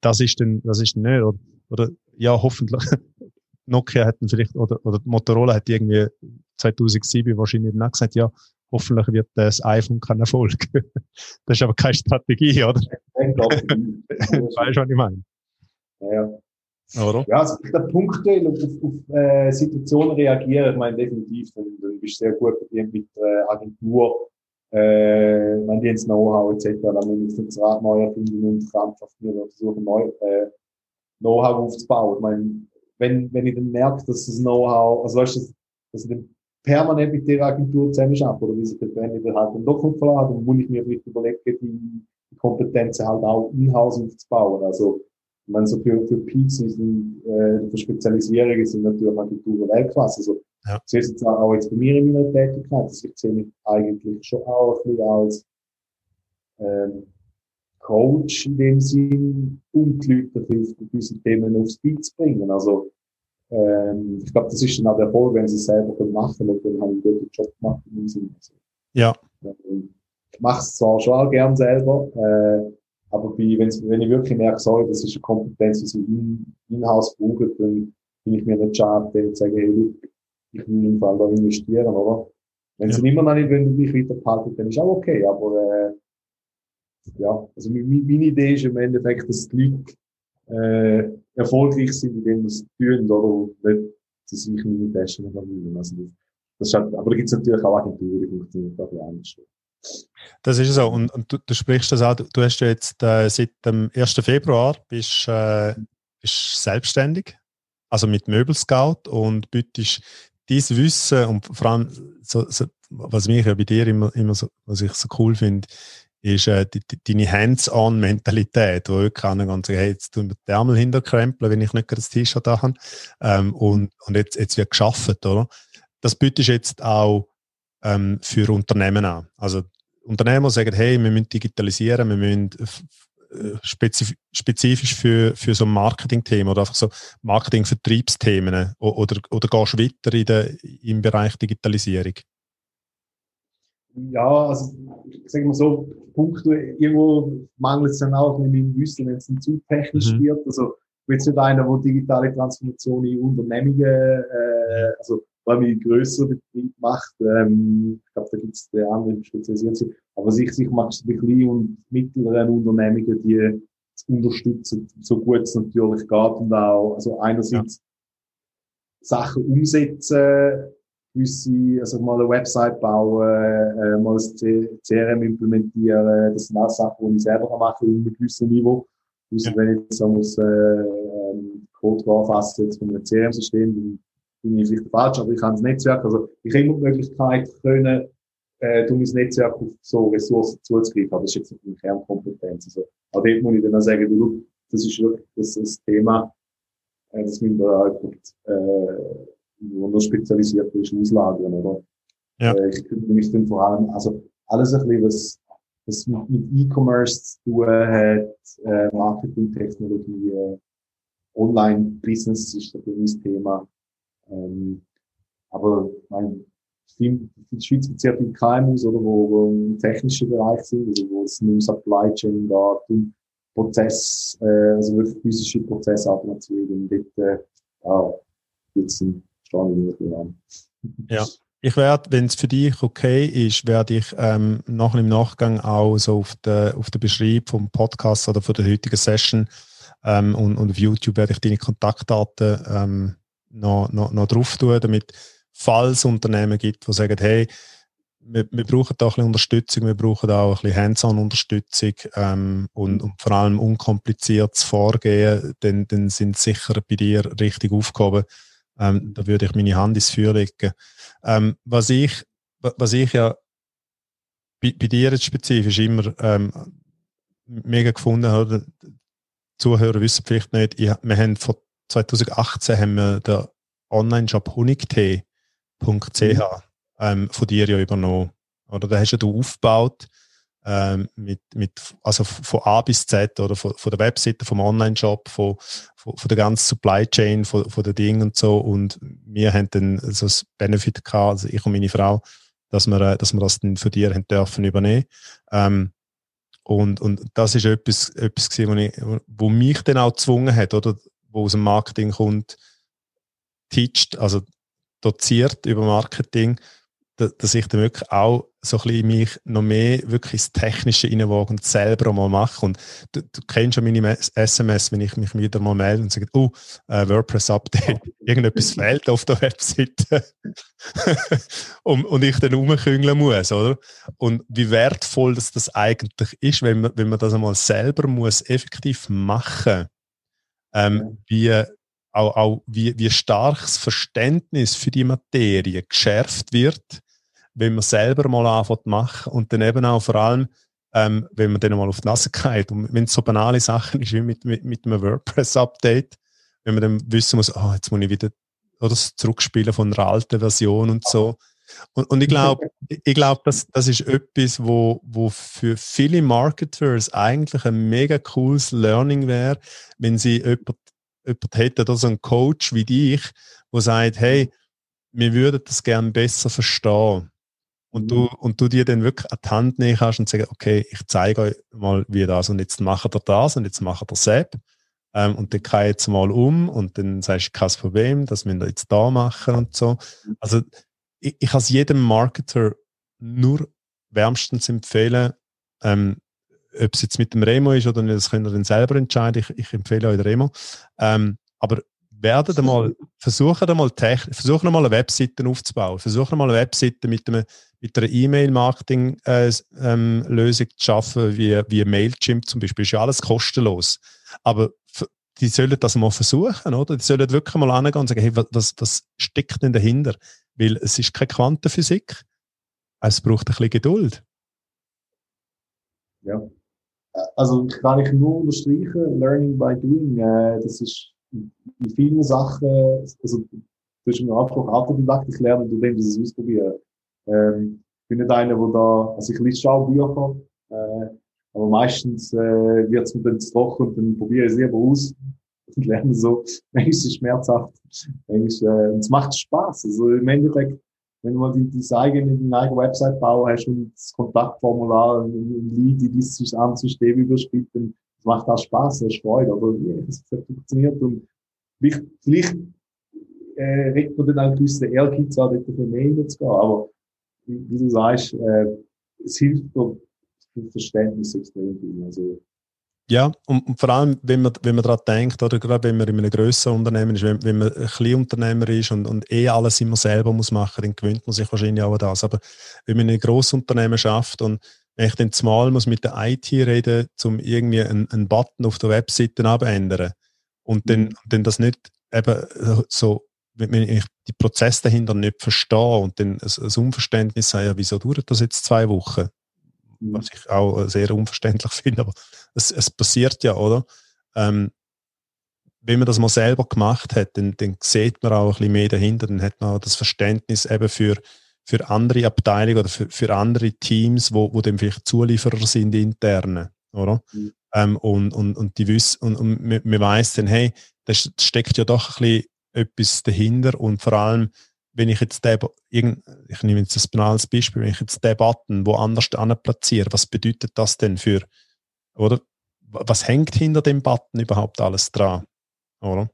Das ist dann, das ist dann nicht, oder, oder ja, hoffentlich, [laughs] Nokia dann vielleicht, oder, oder Motorola hat irgendwie 2007 wahrscheinlich dann gesagt, ja, hoffentlich wird das iPhone kein Erfolg. [laughs] das ist aber keine Strategie, oder? Du, [laughs] was ich meine? Ja, Oder? Ja, also der punktuell auf, auf, auf äh, Situationen reagieren, ich meine definitiv, dann, dann bist du sehr gut mit der Agentur, äh, wenn die ins Know-how etc., dann muss ich jetzt das Rad neu erfinden und krampfhaft mir versuchen, neu, äh, Know-how aufzubauen. Ich meine, wenn, wenn ich dann merke, dass das Know-how, also weißt du, dass, dass ich dann permanent mit der Agentur zusammenarbeite oder wie sich der Brand halt dann doch nicht verlassen, dann muss ich mir vielleicht überlegen, die, die Kompetenzen halt auch in-house aufzubauen. Also, ich meine, so für, für Peaks sind, äh, für Spezialisierungen sind natürlich Agenturen Weltklasse. Also, ja. ich sehe es jetzt auch jetzt bei mir in meiner Tätigkeit, also ich sehe mich eigentlich schon auch ein bisschen als, ähm, Coach in dem Sinn und die Leute hilft, gewisse Themen aufs Beat zu bringen. Also, ähm, ich glaube, das ist dann auch der Erfolg, wenn sie es selber machen und dann haben einen guten Job gemacht in dem Sinne. Also, ja. Ähm, ich mache es zwar schon auch gern selber, äh, aber bei, wenn ich wirklich merke, sorry, das ist eine Kompetenz, die sie in, in-house brauchen, dann bin ich mir nicht schade, zu sagen, hey, ich will im Fall da investieren, oder? Wenn ja. sie immer noch nicht wenn mich weiter behalten, dann ist auch okay, aber äh, ja, also meine, meine Idee ist im Endeffekt, dass die Leute äh, erfolgreich sind, indem sie es tun, oder nicht, dass ich meine Taschen verlieren. Also das, das ist halt, aber da gibt es natürlich auch Agenturen, die funktionieren auch anders. Das ist so. Und, und du, du, sprichst das auch, du hast ja jetzt äh, seit dem 1. Februar bist, äh, bist selbstständig. also mit Möbelscout und bietest dieses Wissen und vor allem, so, so, was mich ja bei dir immer, immer so, was ich so cool finde, ist äh, deine Hands-on-Mentalität, wo ich kann ganz sagen, hey, jetzt tun wir die Ärmel hinterkrempeln, wenn ich nicht gerade das T-Shirt da habe. Ähm, und, und jetzt, jetzt wird geschafft, oder? Das bietest du jetzt auch ähm, für Unternehmen an. Also Unternehmen sagen, hey, wir müssen digitalisieren, wir müssen äh, spezif spezifisch für, für so ein Marketing-Thema oder einfach so Marketing-Vertriebsthemen oder, oder gehst du weiter in der, im Bereich Digitalisierung? Ja, also ich sage mal so, Punkt, irgendwo mangelt es dann auch mit meinem Wissen, wenn es dann zu technisch mhm. wird. Also ich bin jetzt nicht einer, der digitale Transformation in Unternehmungen, äh, also vor allem in größeren Betrieb macht. Ähm, ich glaube, da gibt es andere spezialisieren Aber sich, sich macht es bei kleinen und mittleren Unternehmungen, die unterstützen, so gut es natürlich geht und auch, also einerseits ja. Sachen umsetzen, gewisse, also mal eine Website bauen, äh, mal das CRM implementieren, das sind auch Sachen, die ich selber machen kann, auf einem gewissen Niveau. Also ja. wenn ich jetzt so muss, äh, ähm, Code anfassen, jetzt von einem CRM-System, bin ich vielleicht falsch, aber ich habe das Netzwerk, also ich habe immer die Möglichkeit können, äh, durch mein Netzwerk auf so Ressourcen zuzugreifen, aber das ist jetzt nicht eine Kernkompetenz. Also, aber dort muss ich dann auch sagen, du, das ist wirklich das, Thema, äh, das müssen wir halt, äh, wo noch spezialisiert ist, auslagern, oder? Ja. Äh, ich könnte mich dann vor allem, also alles ein bisschen, was, was mit, mit E-Commerce zu tun hat, äh, Marketing-Technologie, äh, Online-Business ist ein mein Thema. Ähm, aber mein, in der Schweiz gibt es sehr viele KMUs, oder, wo, wo im technischen Bereich sind, also wo es um Supply Chain geht, um Prozess, äh, also wirklich physische Prozessautomation, dort, äh, ja, jetzt ein an. Ja. Ich werde, wenn es für dich okay ist, werde ich ähm, nachher im Nachgang auch so auf den auf der Beschreibung vom Podcast oder von der heutigen Session ähm, und, und auf YouTube werde ich deine Kontaktdaten ähm, noch, noch, noch drauf tun, damit falls es Unternehmen gibt, die sagen, hey, wir, wir brauchen da ein bisschen Unterstützung, wir brauchen auch ein bisschen Hands-on-Unterstützung ähm, und, und, vor allem unkompliziertes Vorgehen, dann, dann sind sie sicher bei dir richtig aufgehoben. Ähm, da würde ich meine Hand ins Feuer legen. Ähm, was, ich, was ich ja bei, bei dir jetzt spezifisch immer ähm, mega gefunden habe, Zuhörer wissen vielleicht nicht, ich, wir haben vor 2018 haben wir den Online-Shop honigtee.ch mhm. ähm, von dir ja übernommen. Oder da hast ja du aufgebaut ähm, mit, mit, also von A bis Z oder von, von der Webseite, vom Online-Shop, von, von, von, der ganzen Supply Chain, von, von den Dingen und so. Und wir haben dann so das Benefit gehabt, also ich und meine Frau, dass wir, äh, dass wir das dann von dir haben dürfen übernehmen. Ähm, und, und das ist etwas, etwas gewesen, wo, ich, wo mich dann auch gezwungen hat, oder, wo aus dem Marketing kommt, teacht, also doziert über Marketing, dass ich dann wirklich auch so ein bisschen mich noch mehr wirklich ins Technische reinwage und selber mal mache. Und du, du kennst schon meine SMS, wenn ich mich wieder mal melde und sage, oh, uh, WordPress-Update, [laughs] irgendetwas fehlt auf der Webseite. [laughs] und, und ich dann rumküngeln muss, oder? Und wie wertvoll das, das eigentlich ist, wenn man, wenn man das einmal selber muss effektiv machen ähm, wie, auch, auch wie, wie stark das Verständnis für die Materie geschärft wird, wenn man selber mal anfängt zu machen und dann eben auch vor allem, ähm, wenn man dann mal auf die Nase geht und wenn es so banale Sachen ist wie mit, mit, mit einem WordPress-Update, wenn man dann wissen muss, oh, jetzt muss ich wieder oder das Zurückspielen von einer alten Version und so. Und, und ich [laughs] glaube, ich glaube, das, das ist etwas, wo, wo für viele Marketers eigentlich ein mega cooles Learning wäre, wenn sie jemand, jemand hätten oder so einen Coach wie dich, der sagt, hey, wir würden das gerne besser verstehen. Und du, und du dir dann wirklich an die Hand nehmen kannst und sagen, okay, ich zeige euch mal, wie das und jetzt macht er das und jetzt macht er das ähm, und dann kann ich jetzt mal um und dann sagst du, kein Problem, das müssen wir jetzt da machen und so. Also ich, ich kann es jedem Marketer nur wärmstens empfehlen, ähm, ob es jetzt mit dem Remo ist oder nicht, das könnt ihr dann selber entscheiden. Ich, ich empfehle euch den Remo. Ähm, aber werden mal, [laughs] versuchen mal, versuchen mal eine Webseite aufzubauen. Versuchen mal eine Webseite mit, einem, mit einer E-Mail-Marketing-Lösung äh, ähm, zu schaffen, wie, wie Mailchimp zum Beispiel. Ist ja alles kostenlos. Aber die sollen das mal versuchen, oder? Die sollen wirklich mal angehen und sagen, hey, was, was steckt denn dahinter? Weil es ist keine Quantenphysik, es braucht ein bisschen Geduld. Ja. Also kann ich nur unterstreichen, Learning by Doing, äh, das ist in vielen Sachen, also du hast mir Anspruch Autodidakt, ich lerne, du willst es ausprobieren. Ähm, ich bin nicht einer, der da, also ich lese schon Bücher, äh, aber meistens äh, wird es mir dann zu trocken und dann probiere ich es lieber aus [laughs] und lerne so. Manchmal ist es schmerzhaft, manchmal, äh, es macht Spaß. Also im Endeffekt, wenn du mal die, die eigene, die eigene Website bauen hast und das Kontaktformular und Lied, die dieses System überspielt, dann macht auch Spaß, das ist Freude, aber ja, es funktioniert und vielleicht, äh, regt man dann auch gewisse Ehrgeiz an, dort ein mehr zu gehen, aber wie, wie du sagst, äh, es hilft dir Verständnis extrem viel. Also, ja, und, und, vor allem, wenn man, wenn man daran denkt, oder gerade wenn man in einem grösseren Unternehmen ist, wenn, wenn man ein Kleinunternehmer ist und, und eh alles immer selber muss machen, dann gewöhnt man sich wahrscheinlich auch an das. Aber wenn man in einem Grossunternehmen schafft und wenn ich dann zumal muss mit der IT reden, um irgendwie einen, einen Button auf der Webseite abändern und dann, mhm. dann das nicht eben so, wenn ich die Prozesse dahinter nicht verstehe und dann ein, ein Unverständnis habe, ja, wieso dauert das jetzt zwei Wochen? Was ich auch sehr unverständlich [laughs] finde, aber es, es passiert ja, oder? Ähm, wenn man das mal selber gemacht hat, dann, dann sieht man auch ein bisschen mehr dahinter, dann hat man auch das Verständnis eben für, für andere Abteilungen oder für, für andere Teams, wo, wo dann vielleicht Zulieferer sind interne, oder? Mhm. Ähm, und, und, und die wissen, und, und man, man weiss dann, hey, da steckt ja doch ein bisschen etwas dahinter und vor allem, wenn ich jetzt den, ich nehme jetzt ein banales Beispiel, wenn ich jetzt den Button woanders platziere, was bedeutet das denn für, oder? Was hängt hinter dem Button überhaupt alles dran? Oder?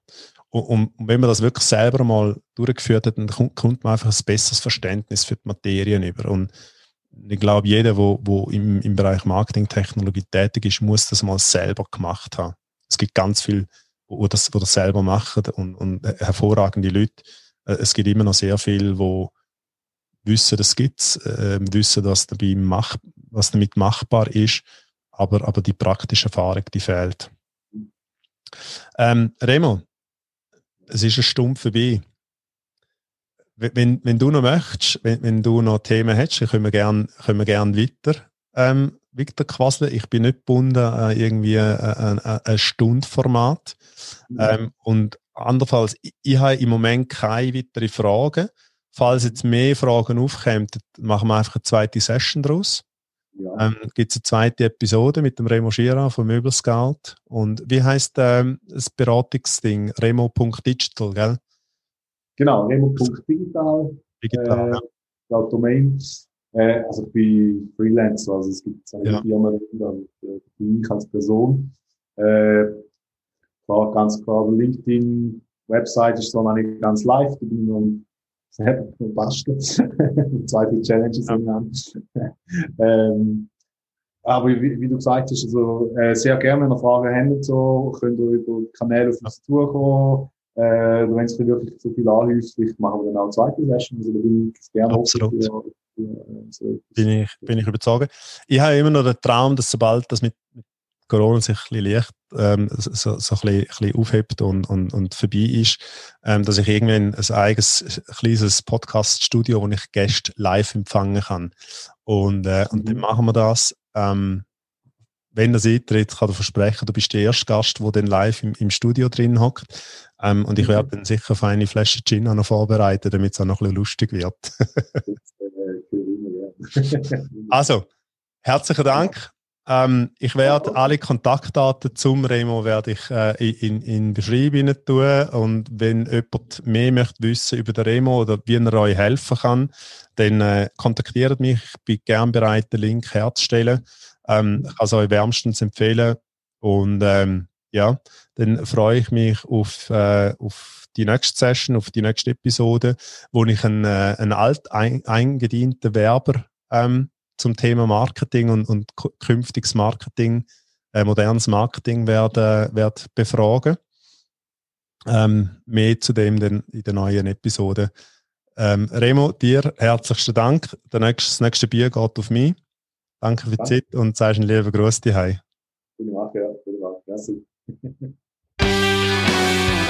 Und, und wenn man das wirklich selber mal durchgeführt hat, dann kommt man einfach ein besseres Verständnis für die Materien über. Und ich glaube, jeder, wo, wo im, im Bereich Marketingtechnologie tätig ist, muss das mal selber gemacht haben. Es gibt ganz viele, wo das, wo das selber machen und, und hervorragende Leute äh, es gibt immer noch sehr viel, wo wissen, das gibt's, äh, wissen, was dabei mach, was damit machbar ist, aber, aber die praktische Erfahrung, die fehlt. Ähm, Remo, es ist eine Stunde vorbei. Wenn, wenn du noch möchtest, wenn, wenn du noch Themen hättest, können wir gerne können gern weiter, ähm, weiter quasseln. Ich bin nicht gebunden an irgendwie ein, ein, ein Stundformat. Mhm. Ähm, und Andernfalls, ich, ich habe im Moment keine weiteren Fragen. Falls jetzt mehr Fragen aufkommen, machen wir einfach eine zweite Session daraus. Ja. Ähm, Gibt es eine zweite Episode mit dem Remo Schira vom Möbelscout. Und wie heißt ähm, das Beratungsding? Remo.digital, gell? Genau, Remo.digital. Digital, äh, ja. Domain. Äh, also ich bin Freelancer, also es gibt eine ja. Firma, und äh, ich als Person. Äh, klar, ganz klar, LinkedIn, Website ist zwar noch nicht ganz live, ich bin nur selber basteln. [laughs] Zweite Challenges ja. [laughs] ähm, aber wie, wie, du gesagt hast, also, äh, sehr gerne, wenn ihr Fragen habt, so, könnt ihr über Kanäle auf uns zukommen. Äh, wenn es wirklich zu viel anhäuft, vielleicht machen wir dann auch eine zweite Session. Also, da bin ich gerne Absolut. Für, für, äh, so bin, ich, bin ich überzeugt. Ich habe immer noch den Traum, dass sobald das mit, mit Corona sich ein bisschen leicht ähm, so, so ein, bisschen, ein bisschen aufhebt und, und, und vorbei ist, ähm, dass ich irgendwann ein eigenes kleines Podcast-Studio, wo ich Gäste live empfangen kann. Und, äh, und dann mhm. machen wir das. Ähm, wenn das eintritt, kann ich versprechen, du bist der erste Gast, der dann live im, im Studio drin hockt. Ähm, und ich werde mhm. dann sicher auf eine Flasche Gin auch noch vorbereiten, damit es auch noch ein bisschen lustig wird. [laughs] also, herzlichen Dank. Ähm, ich werde alle Kontaktdaten zum Remo werde ich äh, in, in Beschreibungen tun und wenn jemand mehr möchte wissen über den Remo oder wie er euch helfen kann, dann äh, kontaktiert mich. Ich bin gern bereit, den Link herzustellen. Ähm, ich kann es euch wärmstens empfehlen und ähm, ja, dann freue ich mich auf, äh, auf die nächste Session, auf die nächste Episode, wo ich einen, äh, einen alt ein, eingedienten Werber ähm, zum Thema Marketing und, und künftiges Marketing, äh, modernes Marketing werden, werden befragen. Ähm, mehr zu dem in der neuen Episode. Ähm, Remo, dir herzlichsten Dank. Der nächste, das nächste Bier geht auf mich. Danke für die Danke. Zeit und sagst einen lieben Gruß dir. Guten Abend, ja. Guten Abend. Merci. [laughs]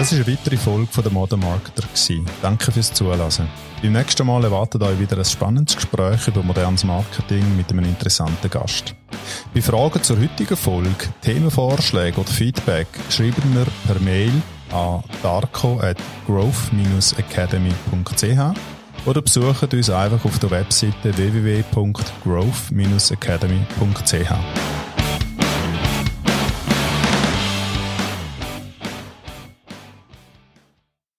Das war eine weitere Folge von der Modern Marketer. Danke fürs Zuhören. Beim nächsten Mal erwartet euch wieder ein spannendes Gespräch über modernes Marketing mit einem interessanten Gast. Bei Fragen zur heutigen Folge, Themenvorschläge oder Feedback schreiben wir per Mail an darko at growth-academy.ch oder besucht uns einfach auf der Webseite www.growth-academy.ch.